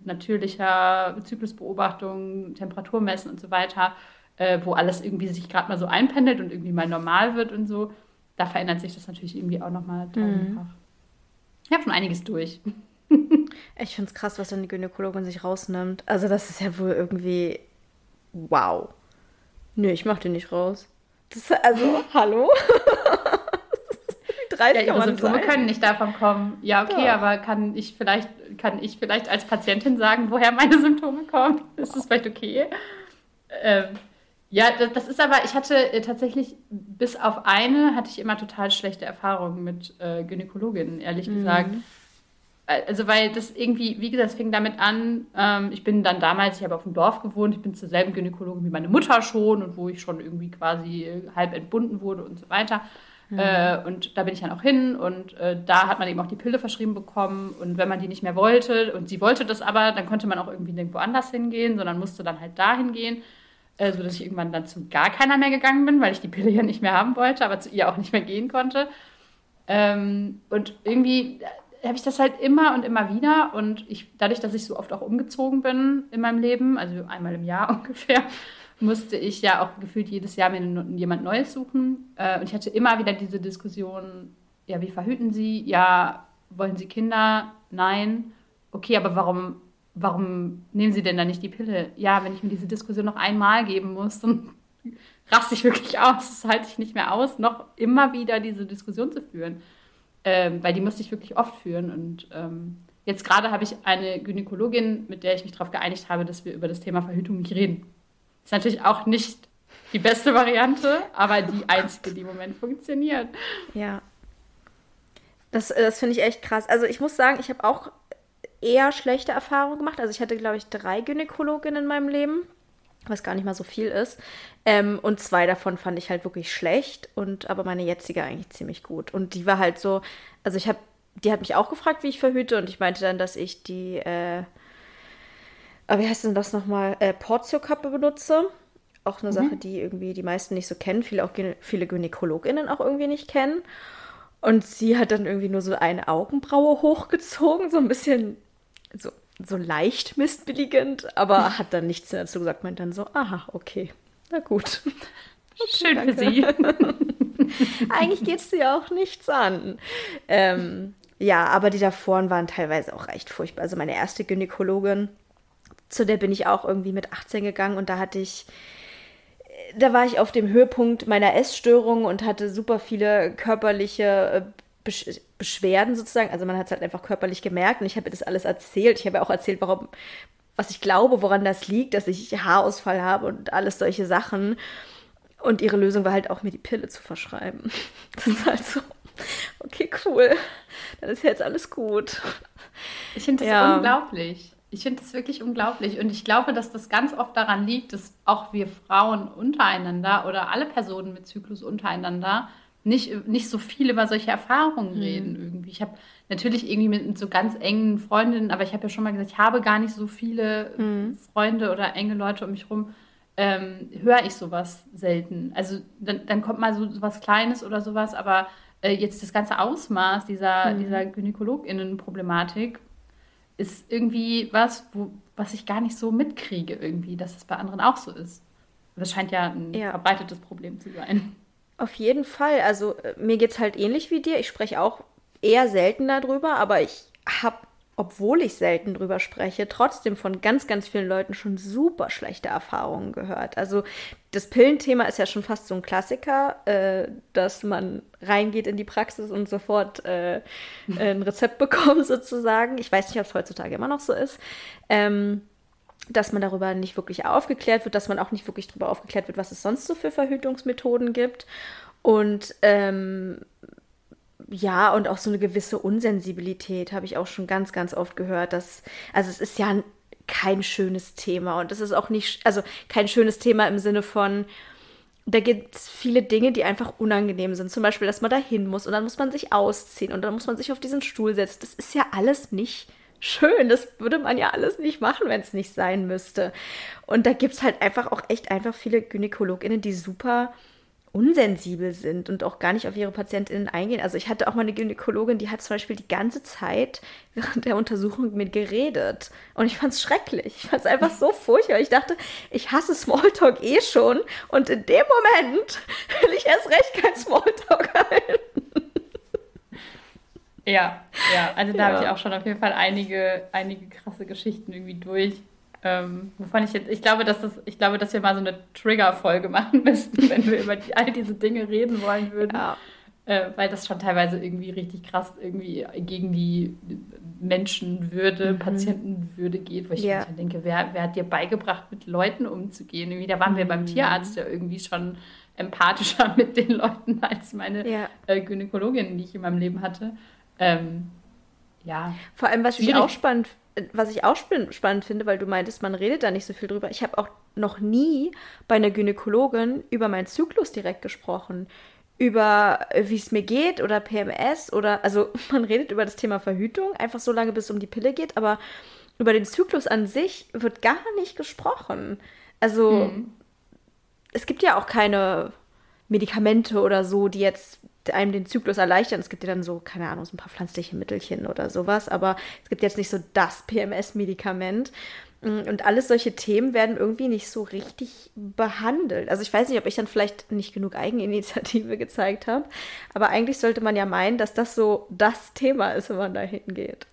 natürlicher Zyklusbeobachtung, Temperaturmessen und so weiter, äh, wo alles irgendwie sich gerade mal so einpendelt und irgendwie mal normal wird und so. Da verändert sich das natürlich irgendwie auch nochmal tausendfach. Mhm. Ich habe schon einiges durch. Ich finde es krass, was dann die Gynäkologin sich rausnimmt. Also, das ist ja wohl irgendwie. Wow. Nee, ich mach den nicht raus. Das, also, hallo? Wie ja, ihre Symptome können nicht davon kommen. Ja, okay, ja. aber kann ich vielleicht, kann ich vielleicht als Patientin sagen, woher meine Symptome kommen? Ist das vielleicht okay? Ähm, ja, das, das, ist aber, ich hatte äh, tatsächlich, bis auf eine, hatte ich immer total schlechte Erfahrungen mit äh, Gynäkologinnen, ehrlich mhm. gesagt also weil das irgendwie, wie gesagt, es fing damit an, ähm, ich bin dann damals, ich habe auf dem Dorf gewohnt, ich bin zur selben Gynäkologin wie meine Mutter schon und wo ich schon irgendwie quasi äh, halb entbunden wurde und so weiter. Mhm. Äh, und da bin ich dann auch hin und äh, da hat man eben auch die Pille verschrieben bekommen und wenn man die nicht mehr wollte und sie wollte das aber, dann konnte man auch irgendwie nirgendwo anders hingehen, sondern musste dann halt dahin gehen, äh, sodass ich irgendwann dann zu gar keiner mehr gegangen bin, weil ich die Pille ja nicht mehr haben wollte, aber zu ihr auch nicht mehr gehen konnte. Ähm, und irgendwie habe ich das halt immer und immer wieder. Und ich, dadurch, dass ich so oft auch umgezogen bin in meinem Leben, also einmal im Jahr ungefähr, musste ich ja auch gefühlt jedes Jahr mir jemand Neues suchen. Äh, und ich hatte immer wieder diese Diskussion, ja, wie verhüten Sie? Ja, wollen Sie Kinder? Nein. Okay, aber warum, warum nehmen Sie denn dann nicht die Pille? Ja, wenn ich mir diese Diskussion noch einmal geben muss, dann raste ich wirklich aus. Das halte ich nicht mehr aus, noch immer wieder diese Diskussion zu führen ähm, weil die musste ich wirklich oft führen. Und ähm, jetzt gerade habe ich eine Gynäkologin, mit der ich mich darauf geeinigt habe, dass wir über das Thema Verhütung nicht reden. Ist natürlich auch nicht die beste Variante, aber die einzige, die im Moment funktioniert. Ja. Das, das finde ich echt krass. Also ich muss sagen, ich habe auch eher schlechte Erfahrungen gemacht. Also ich hatte, glaube ich, drei Gynäkologinnen in meinem Leben was gar nicht mal so viel ist. Ähm, und zwei davon fand ich halt wirklich schlecht und aber meine jetzige eigentlich ziemlich gut. Und die war halt so, also ich habe, die hat mich auch gefragt, wie ich verhüte und ich meinte dann, dass ich die, äh, wie heißt denn das nochmal, äh, Portio-Kappe benutze. Auch eine mhm. Sache, die irgendwie die meisten nicht so kennen, viele auch viele GynäkologInnen auch irgendwie nicht kennen. Und sie hat dann irgendwie nur so eine Augenbraue hochgezogen, so ein bisschen so so leicht missbilligend, aber hat dann nichts dazu gesagt, meint dann so, aha, okay, na gut. Okay, Schön danke. für Sie. Eigentlich geht es dir auch nichts an. Ähm, ja, aber die davor waren teilweise auch recht furchtbar. Also meine erste Gynäkologin, zu der bin ich auch irgendwie mit 18 gegangen und da hatte ich, da war ich auf dem Höhepunkt meiner Essstörung und hatte super viele körperliche Beschwerden sozusagen. Also man hat es halt einfach körperlich gemerkt und ich habe ihr das alles erzählt. Ich habe ja auch erzählt, warum, was ich glaube, woran das liegt, dass ich Haarausfall habe und alles solche Sachen. Und ihre Lösung war halt auch, mir die Pille zu verschreiben. Das ist halt so, okay, cool. Dann ist jetzt alles gut. Ich finde das ja. unglaublich. Ich finde das wirklich unglaublich. Und ich glaube, dass das ganz oft daran liegt, dass auch wir Frauen untereinander oder alle Personen mit Zyklus untereinander nicht, nicht so viel über solche Erfahrungen mhm. reden irgendwie. Ich habe natürlich irgendwie mit, mit, so ganz engen Freundinnen, aber ich habe ja schon mal gesagt, ich habe gar nicht so viele mhm. Freunde oder enge Leute um mich rum, ähm, höre ich sowas selten. Also dann, dann kommt mal so, was Kleines oder sowas, aber äh, jetzt das ganze Ausmaß dieser, mhm. dieser GynäkologInnen-Problematik ist irgendwie was, wo, was ich gar nicht so mitkriege irgendwie, dass es bei anderen auch so ist. Das scheint ja ein ja. verbreitetes Problem zu sein. Auf jeden Fall. Also äh, mir geht es halt ähnlich wie dir. Ich spreche auch eher selten darüber, aber ich habe obwohl ich selten drüber spreche, trotzdem von ganz, ganz vielen Leuten schon super schlechte Erfahrungen gehört. Also das Pillenthema ist ja schon fast so ein Klassiker, äh, dass man reingeht in die Praxis und sofort äh, ein Rezept bekommt sozusagen. Ich weiß nicht, ob es heutzutage immer noch so ist. Ähm, dass man darüber nicht wirklich aufgeklärt wird, dass man auch nicht wirklich darüber aufgeklärt wird, was es sonst so für Verhütungsmethoden gibt. Und ähm, ja, und auch so eine gewisse Unsensibilität habe ich auch schon ganz, ganz oft gehört. Dass, also es ist ja kein schönes Thema und es ist auch nicht, also kein schönes Thema im Sinne von, da gibt es viele Dinge, die einfach unangenehm sind. Zum Beispiel, dass man da hin muss und dann muss man sich ausziehen und dann muss man sich auf diesen Stuhl setzen. Das ist ja alles nicht schön. Das würde man ja alles nicht machen, wenn es nicht sein müsste. Und da gibt es halt einfach auch echt einfach viele GynäkologInnen, die super unsensibel sind und auch gar nicht auf ihre PatientInnen eingehen. Also ich hatte auch mal eine Gynäkologin, die hat zum Beispiel die ganze Zeit während der Untersuchung mit geredet. Und ich fand es schrecklich. Ich fand es einfach so furchtbar. Ich dachte, ich hasse Smalltalk eh schon. Und in dem Moment will ich erst recht kein Smalltalk halten. Ja, ja, also da ja. habe ich auch schon auf jeden Fall einige, einige krasse Geschichten irgendwie durch. Ähm, wovon ich jetzt, ich glaube, dass das, ich glaube, dass wir mal so eine Trigger-Folge machen müssten, wenn wir über die, all diese Dinge reden wollen würden. Ja. Äh, weil das schon teilweise irgendwie richtig krass irgendwie gegen die Menschenwürde, mhm. Patientenwürde geht, wo ich ja. denke, wer, wer hat dir beigebracht, mit Leuten umzugehen? Irgendwie, da waren wir beim mhm. Tierarzt ja irgendwie schon empathischer mit den Leuten als meine ja. äh, Gynäkologin, die ich in meinem Leben hatte. Ähm, ja. Vor allem, was schwierig. ich auch spannend finde, was ich auch spannend finde, weil du meintest, man redet da nicht so viel drüber. Ich habe auch noch nie bei einer Gynäkologin über meinen Zyklus direkt gesprochen. Über äh, wie es mir geht oder PMS oder, also man redet über das Thema Verhütung, einfach so lange, bis es um die Pille geht, aber über den Zyklus an sich wird gar nicht gesprochen. Also mhm. es gibt ja auch keine Medikamente oder so, die jetzt einem den Zyklus erleichtern. Es gibt ja dann so, keine Ahnung, so ein paar pflanzliche Mittelchen oder sowas, aber es gibt jetzt nicht so das PMS-Medikament. Und alles solche Themen werden irgendwie nicht so richtig behandelt. Also ich weiß nicht, ob ich dann vielleicht nicht genug Eigeninitiative gezeigt habe, aber eigentlich sollte man ja meinen, dass das so das Thema ist, wenn man da hingeht.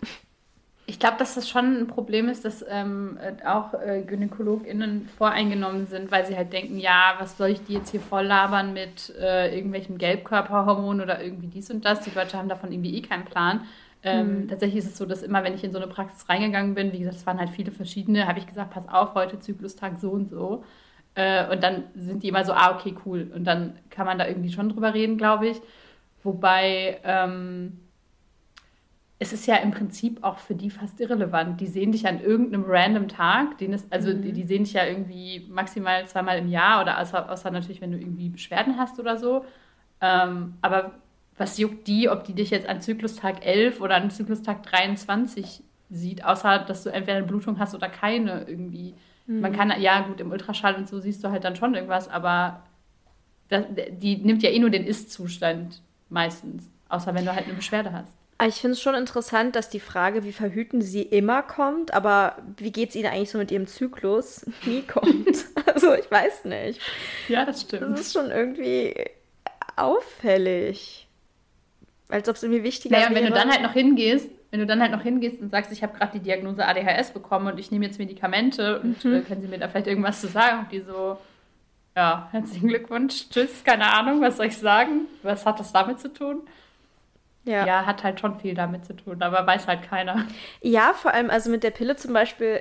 Ich glaube, dass das schon ein Problem ist, dass ähm, auch äh, GynäkologInnen voreingenommen sind, weil sie halt denken, ja, was soll ich die jetzt hier voll labern mit äh, irgendwelchen Gelbkörperhormonen oder irgendwie dies und das. Die Leute haben davon irgendwie eh keinen Plan. Ähm, mhm. Tatsächlich ist es so, dass immer, wenn ich in so eine Praxis reingegangen bin, wie gesagt, es waren halt viele verschiedene, habe ich gesagt, pass auf, heute Zyklustag so und so. Äh, und dann sind die immer so, ah, okay, cool. Und dann kann man da irgendwie schon drüber reden, glaube ich. Wobei, ähm, es ist ja im Prinzip auch für die fast irrelevant. Die sehen dich an irgendeinem random Tag, den ist, also mhm. die, die, sehen dich ja irgendwie maximal zweimal im Jahr oder außer, außer natürlich, wenn du irgendwie Beschwerden hast oder so. Ähm, aber was juckt die, ob die dich jetzt an Zyklustag 11 oder an Zyklustag 23 sieht, außer dass du entweder eine Blutung hast oder keine irgendwie. Mhm. Man kann, ja gut, im Ultraschall und so siehst du halt dann schon irgendwas, aber das, die nimmt ja eh nur den Ist-Zustand meistens, außer wenn du halt eine Beschwerde hast. Ich finde es schon interessant, dass die Frage, wie verhüten sie immer kommt, aber wie geht es ihnen eigentlich so mit ihrem Zyklus, nie kommt. also ich weiß nicht. Ja, das stimmt. Das ist schon irgendwie auffällig. Als ob es irgendwie wichtiger naja, wäre. Naja, wenn du dann halt noch hingehst, wenn du dann halt noch hingehst und sagst, ich habe gerade die Diagnose ADHS bekommen und ich nehme jetzt Medikamente und mhm. äh, können Sie mir da vielleicht irgendwas zu sagen? Und die so, ja, herzlichen Glückwunsch, tschüss, keine Ahnung, was soll ich sagen? Was hat das damit zu tun? Ja. ja, hat halt schon viel damit zu tun, aber weiß halt keiner. Ja, vor allem also mit der Pille zum Beispiel,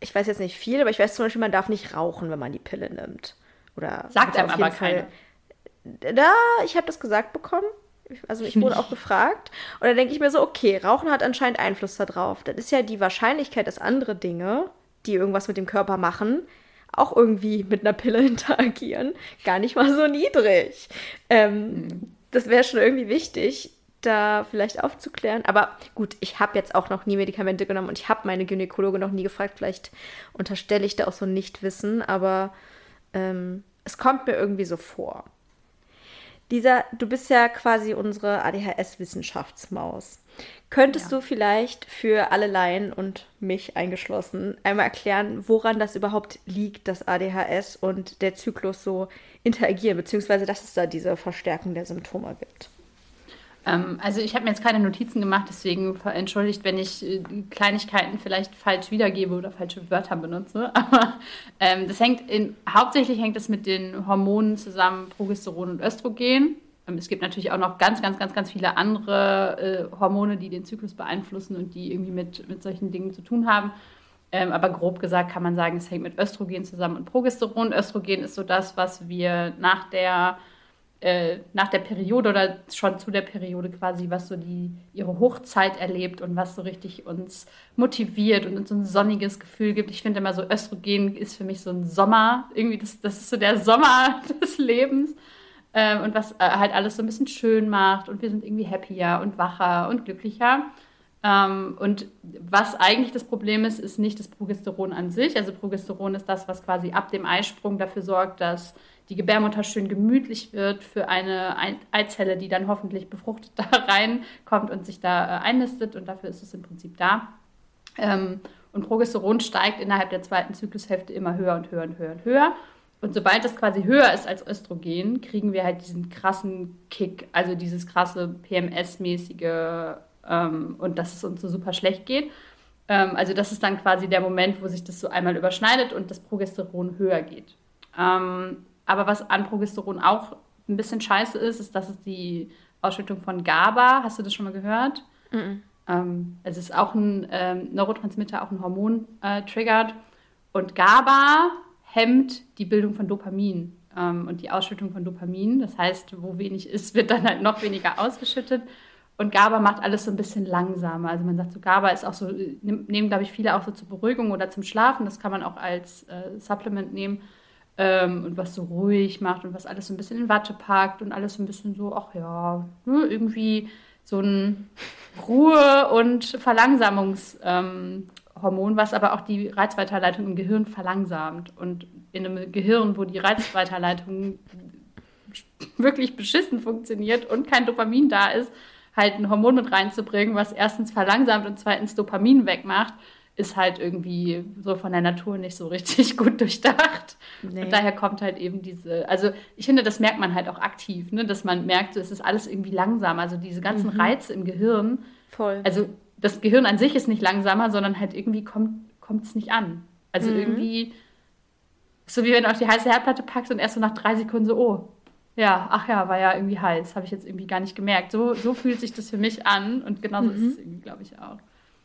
ich weiß jetzt nicht viel, aber ich weiß zum Beispiel, man darf nicht rauchen, wenn man die Pille nimmt. Oder sagt einem aber keiner. Da, ich habe das gesagt bekommen. Also ich wurde auch gefragt. Und da denke ich mir so, okay, Rauchen hat anscheinend Einfluss darauf. Das ist ja die Wahrscheinlichkeit, dass andere Dinge, die irgendwas mit dem Körper machen, auch irgendwie mit einer Pille interagieren, gar nicht mal so niedrig. Ähm, mhm. Das wäre schon irgendwie wichtig da vielleicht aufzuklären. Aber gut, ich habe jetzt auch noch nie Medikamente genommen und ich habe meine Gynäkologe noch nie gefragt. Vielleicht unterstelle ich da auch so Nichtwissen, aber ähm, es kommt mir irgendwie so vor. Dieser, du bist ja quasi unsere ADHS-Wissenschaftsmaus. Könntest ja. du vielleicht für alle Laien und mich eingeschlossen einmal erklären, woran das überhaupt liegt, dass ADHS und der Zyklus so interagieren, beziehungsweise dass es da diese Verstärkung der Symptome gibt? Ähm, also ich habe mir jetzt keine Notizen gemacht, deswegen entschuldigt, wenn ich äh, Kleinigkeiten vielleicht falsch wiedergebe oder falsche Wörter benutze. Aber ähm, das hängt in, hauptsächlich hängt das mit den Hormonen zusammen, Progesteron und Östrogen. Ähm, es gibt natürlich auch noch ganz, ganz, ganz, ganz viele andere äh, Hormone, die den Zyklus beeinflussen und die irgendwie mit, mit solchen Dingen zu tun haben. Ähm, aber grob gesagt kann man sagen, es hängt mit Östrogen zusammen und Progesteron. Östrogen ist so das, was wir nach der äh, nach der Periode oder schon zu der Periode quasi, was so die ihre Hochzeit erlebt und was so richtig uns motiviert und uns so ein sonniges Gefühl gibt. Ich finde immer so, Östrogen ist für mich so ein Sommer, irgendwie das, das ist so der Sommer des Lebens. Ähm, und was äh, halt alles so ein bisschen schön macht und wir sind irgendwie happier und wacher und glücklicher. Ähm, und was eigentlich das Problem ist, ist nicht das Progesteron an sich. Also Progesteron ist das, was quasi ab dem Eisprung dafür sorgt, dass die Gebärmutter schön gemütlich wird für eine Eizelle, die dann hoffentlich befruchtet da reinkommt und sich da äh, einnistet. Und dafür ist es im Prinzip da. Ähm, und Progesteron steigt innerhalb der zweiten Zyklushälfte immer höher und höher und höher und höher. Und sobald das quasi höher ist als Östrogen, kriegen wir halt diesen krassen Kick, also dieses krasse PMS-mäßige ähm, und dass es uns so super schlecht geht. Ähm, also das ist dann quasi der Moment, wo sich das so einmal überschneidet und das Progesteron höher geht. Ähm, aber was an Progesteron auch ein bisschen scheiße ist, ist, dass es die Ausschüttung von GABA, hast du das schon mal gehört? Mhm. Ähm, es ist auch ein ähm, Neurotransmitter, auch ein Hormon äh, triggert. Und GABA hemmt die Bildung von Dopamin ähm, und die Ausschüttung von Dopamin. Das heißt, wo wenig ist, wird dann halt noch weniger ausgeschüttet. Und GABA macht alles so ein bisschen langsamer. Also man sagt so, GABA ist auch so, nehmen, glaube ich, viele auch so zur Beruhigung oder zum Schlafen. Das kann man auch als äh, Supplement nehmen ähm, und was so ruhig macht und was alles so ein bisschen in Watte packt und alles so ein bisschen so, ach ja, ne, irgendwie so ein Ruhe- und Verlangsamungshormon, ähm, was aber auch die Reizweiterleitung im Gehirn verlangsamt. Und in einem Gehirn, wo die Reizweiterleitung wirklich beschissen funktioniert und kein Dopamin da ist, halt ein Hormon mit reinzubringen, was erstens verlangsamt und zweitens Dopamin wegmacht, ist halt irgendwie so von der Natur nicht so richtig gut durchdacht. Nee. Und daher kommt halt eben diese, also ich finde, das merkt man halt auch aktiv, ne? dass man merkt, so, es ist alles irgendwie langsam. Also diese ganzen mhm. Reize im Gehirn. Voll. Also das Gehirn an sich ist nicht langsamer, sondern halt irgendwie kommt es nicht an. Also mhm. irgendwie, so wie wenn du auf die heiße Herdplatte packst und erst so nach drei Sekunden so, oh, ja, ach ja, war ja irgendwie heiß, habe ich jetzt irgendwie gar nicht gemerkt. So, so fühlt sich das für mich an und genauso mhm. ist es irgendwie, glaube ich, auch.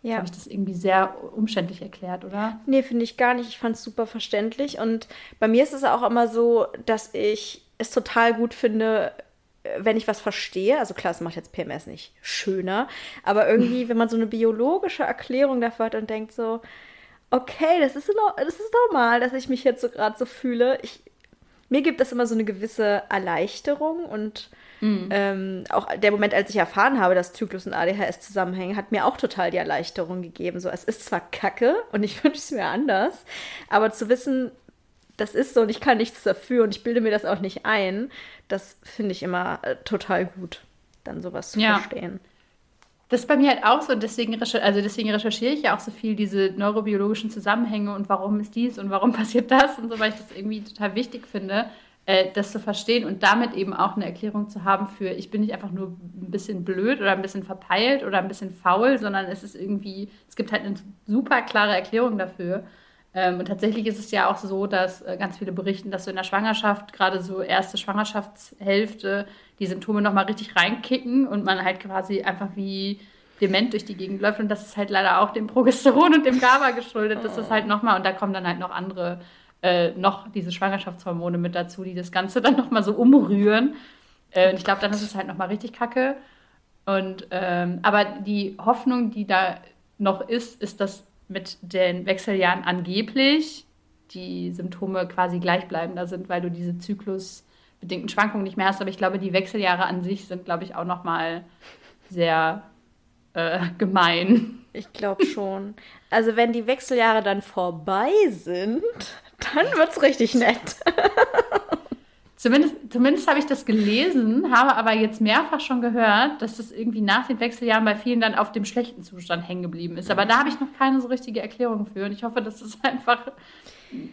Ja. Habe ich das irgendwie sehr umständlich erklärt, oder? Nee, finde ich gar nicht. Ich fand es super verständlich. Und bei mir ist es auch immer so, dass ich es total gut finde, wenn ich was verstehe, also klar, es macht jetzt PMS nicht schöner, aber irgendwie, wenn man so eine biologische Erklärung dafür hat und denkt so, okay, das ist, das ist normal, dass ich mich jetzt so gerade so fühle. Ich, mir gibt das immer so eine gewisse Erleichterung und Mhm. Ähm, auch der Moment, als ich erfahren habe, dass Zyklus und ADHS zusammenhängen, hat mir auch total die Erleichterung gegeben. So, es ist zwar kacke und ich wünsche es mir anders, aber zu wissen, das ist so und ich kann nichts dafür und ich bilde mir das auch nicht ein, das finde ich immer äh, total gut, dann sowas zu ja. verstehen. Das ist bei mir halt auch so, deswegen, also deswegen recherchiere ich ja auch so viel diese neurobiologischen Zusammenhänge und warum ist dies und warum passiert das und so, weil ich das irgendwie total wichtig finde, äh, das zu verstehen und damit eben auch eine Erklärung zu haben für, ich bin nicht einfach nur ein bisschen blöd oder ein bisschen verpeilt oder ein bisschen faul, sondern es ist irgendwie, es gibt halt eine super klare Erklärung dafür. Ähm, und tatsächlich ist es ja auch so, dass äh, ganz viele berichten, dass so in der Schwangerschaft, gerade so erste Schwangerschaftshälfte, die Symptome nochmal richtig reinkicken und man halt quasi einfach wie dement durch die Gegend läuft. Und das ist halt leider auch dem Progesteron und dem GABA geschuldet. Das ist halt nochmal, und da kommen dann halt noch andere, äh, noch diese Schwangerschaftshormone mit dazu, die das Ganze dann nochmal so umrühren. Äh, und ich glaube, dann ist es halt nochmal richtig kacke. Und, ähm, aber die Hoffnung, die da noch ist, ist, dass mit den Wechseljahren angeblich die Symptome quasi gleichbleibender sind, weil du diese zyklusbedingten Schwankungen nicht mehr hast. Aber ich glaube, die Wechseljahre an sich sind, glaube ich, auch noch mal sehr äh, gemein. Ich glaube schon. Also wenn die Wechseljahre dann vorbei sind, dann wird es richtig nett. Zumindest, zumindest habe ich das gelesen, habe aber jetzt mehrfach schon gehört, dass das irgendwie nach den Wechseljahren bei vielen dann auf dem schlechten Zustand hängen geblieben ist. Aber da habe ich noch keine so richtige Erklärung für. Und ich hoffe, dass das einfach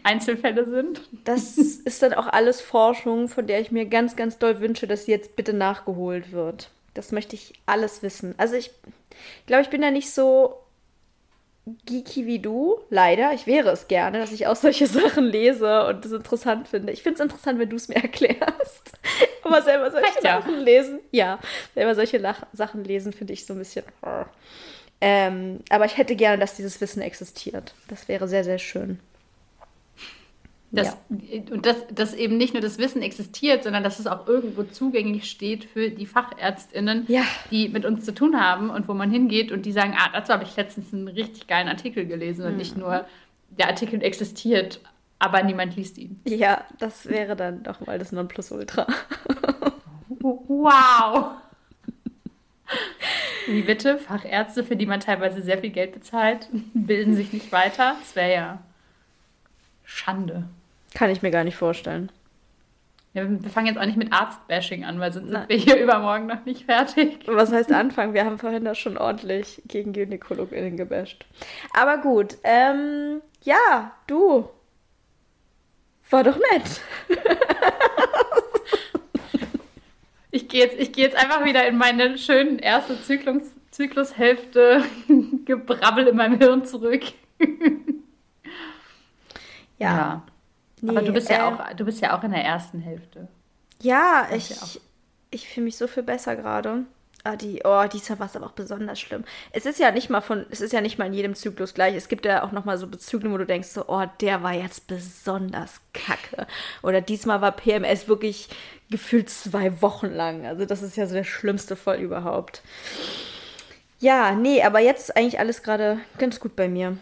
Einzelfälle sind. Das ist dann auch alles Forschung, von der ich mir ganz, ganz doll wünsche, dass sie jetzt bitte nachgeholt wird. Das möchte ich alles wissen. Also ich glaube, ich bin da nicht so geeky wie du, leider. Ich wäre es gerne, dass ich auch solche Sachen lese und das interessant finde. Ich finde es interessant, wenn du es mir erklärst. Aber selber solche ja. Sachen lesen, ja, selber solche Lach Sachen lesen finde ich so ein bisschen. Ähm, aber ich hätte gerne, dass dieses Wissen existiert. Das wäre sehr, sehr schön. Das, ja. Und dass, dass eben nicht nur das Wissen existiert, sondern dass es auch irgendwo zugänglich steht für die FachärztInnen, ja. die mit uns zu tun haben und wo man hingeht und die sagen, ah, dazu habe ich letztens einen richtig geilen Artikel gelesen mhm. und nicht nur, der Artikel existiert, aber niemand liest ihn. Ja, das wäre dann doch mal das Nonplusultra. wow! Wie bitte? Fachärzte, für die man teilweise sehr viel Geld bezahlt, bilden sich nicht weiter. Das wäre ja Schande. Kann ich mir gar nicht vorstellen. Ja, wir fangen jetzt auch nicht mit Arztbashing an, weil sonst sind wir hier übermorgen noch nicht fertig. Was heißt anfangen? Wir haben vorhin das schon ordentlich gegen GynäkologInnen gebasht. Aber gut, ähm, ja, du. War doch nett. ich gehe jetzt, geh jetzt einfach wieder in meine schönen erste Zyklus, Zyklushälfte Gebrabbel in meinem Hirn zurück. ja. ja. Nee, Aber du bist ja äh, auch, du bist ja auch in der ersten Hälfte. Ja, ich, ja ich fühle mich so viel besser gerade. Ah, die, oh, diesmal war es aber auch besonders schlimm. Es ist ja nicht mal von, es ist ja nicht mal in jedem Zyklus gleich. Es gibt ja auch noch mal so Bezüge, wo du denkst so, oh, der war jetzt besonders kacke. Oder diesmal war PMS wirklich gefühlt zwei Wochen lang. Also das ist ja so der schlimmste Fall überhaupt. Ja, nee, aber jetzt ist eigentlich alles gerade ganz gut bei mir.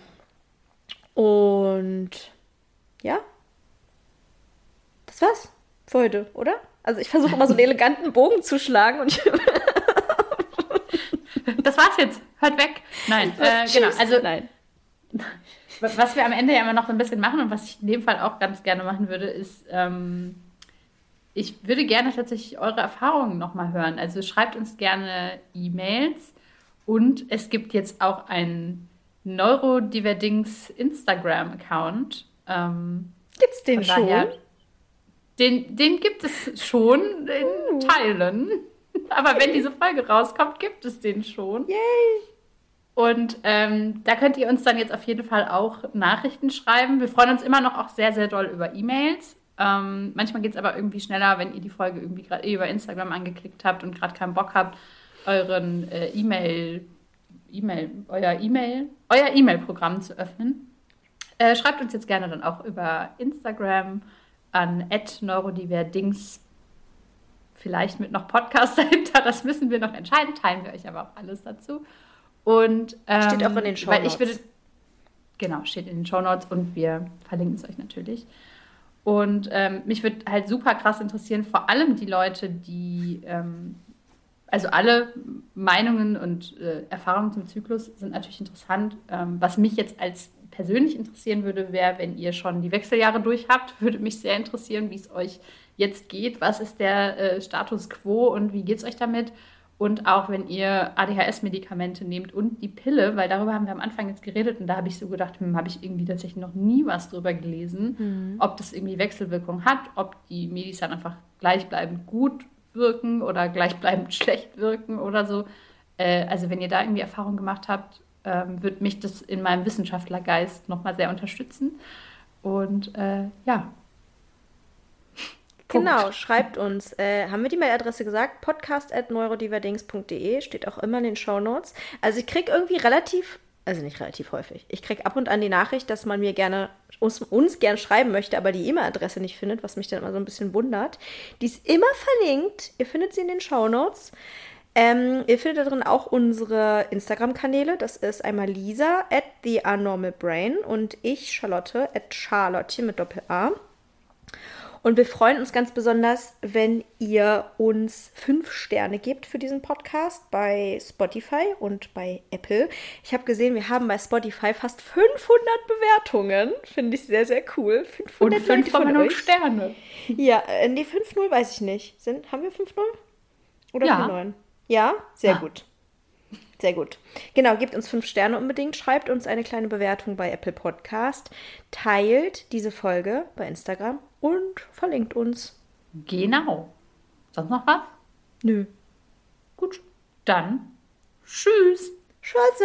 Und ja, das war's für heute, oder? Also ich versuche immer so einen eleganten Bogen zu schlagen und Das war's jetzt. Hört weg. Nein, äh, genau. Also nein. Was wir am Ende ja immer noch so ein bisschen machen und was ich in dem Fall auch ganz gerne machen würde, ist, ähm, ich würde gerne tatsächlich eure Erfahrungen nochmal hören. Also schreibt uns gerne E-Mails und es gibt jetzt auch einen Neurodiverdings Instagram-Account. Ähm, Gibt's den schon? Den, den gibt es schon in uh. Teilen. Aber wenn diese Folge rauskommt, gibt es den schon. Yay! Und ähm, da könnt ihr uns dann jetzt auf jeden Fall auch Nachrichten schreiben. Wir freuen uns immer noch auch sehr, sehr doll über E-Mails. Ähm, manchmal geht es aber irgendwie schneller, wenn ihr die Folge irgendwie gerade eh über Instagram angeklickt habt und gerade keinen Bock habt, euren äh, E-Mail, E-Mail, euer E-Mail, euer E-Mail-Programm zu öffnen. Äh, schreibt uns jetzt gerne dann auch über Instagram an neurodiverdings vielleicht mit noch Podcast dahinter. Das müssen wir noch entscheiden. Teilen wir euch aber auch alles dazu. Und ähm, steht auch in den Show Notes. Würde, genau, steht in den Show Notes und wir verlinken es euch natürlich. Und ähm, mich würde halt super krass interessieren, vor allem die Leute, die, ähm, also alle Meinungen und äh, Erfahrungen zum Zyklus sind natürlich interessant. Ähm, was mich jetzt als persönlich interessieren würde, wäre, wenn ihr schon die Wechseljahre durch habt, würde mich sehr interessieren, wie es euch jetzt geht. Was ist der äh, Status quo und wie geht es euch damit? Und auch wenn ihr ADHS-Medikamente nehmt und die Pille, weil darüber haben wir am Anfang jetzt geredet und da habe ich so gedacht, hm, habe ich irgendwie tatsächlich noch nie was drüber gelesen, mhm. ob das irgendwie Wechselwirkung hat, ob die Medis dann einfach gleichbleibend gut wirken oder gleichbleibend schlecht wirken oder so. Äh, also wenn ihr da irgendwie Erfahrung gemacht habt, ähm, wird mich das in meinem Wissenschaftlergeist nochmal sehr unterstützen. Und äh, ja, Genau, schreibt uns. Äh, haben wir die Mailadresse gesagt? podcast.neurodiverdings.de steht auch immer in den Show Notes. Also ich kriege irgendwie relativ, also nicht relativ häufig, ich kriege ab und an die Nachricht, dass man mir gerne, uns, uns gern schreiben möchte, aber die E-Mail-Adresse nicht findet, was mich dann immer so ein bisschen wundert. Die ist immer verlinkt. Ihr findet sie in den Show Notes. Ähm, ihr findet da drin auch unsere Instagram-Kanäle. Das ist einmal Lisa at the Brain und ich, Charlotte, at Charlotte mit Doppel-A. Und wir freuen uns ganz besonders, wenn ihr uns fünf Sterne gebt für diesen Podcast bei Spotify und bei Apple. Ich habe gesehen, wir haben bei Spotify fast 500 Bewertungen. Finde ich sehr, sehr cool. 500 und 5 Sterne. Ja, äh, nee, 5-0 weiß ich nicht. Sind, haben wir 5-0? Oder ja. 4-9? Ja, sehr ah. gut. Sehr gut. Genau, gebt uns fünf Sterne unbedingt, schreibt uns eine kleine Bewertung bei Apple Podcast, teilt diese Folge bei Instagram und verlinkt uns. Genau. Sonst noch was? Nö. Gut, dann tschüss. Tschüss.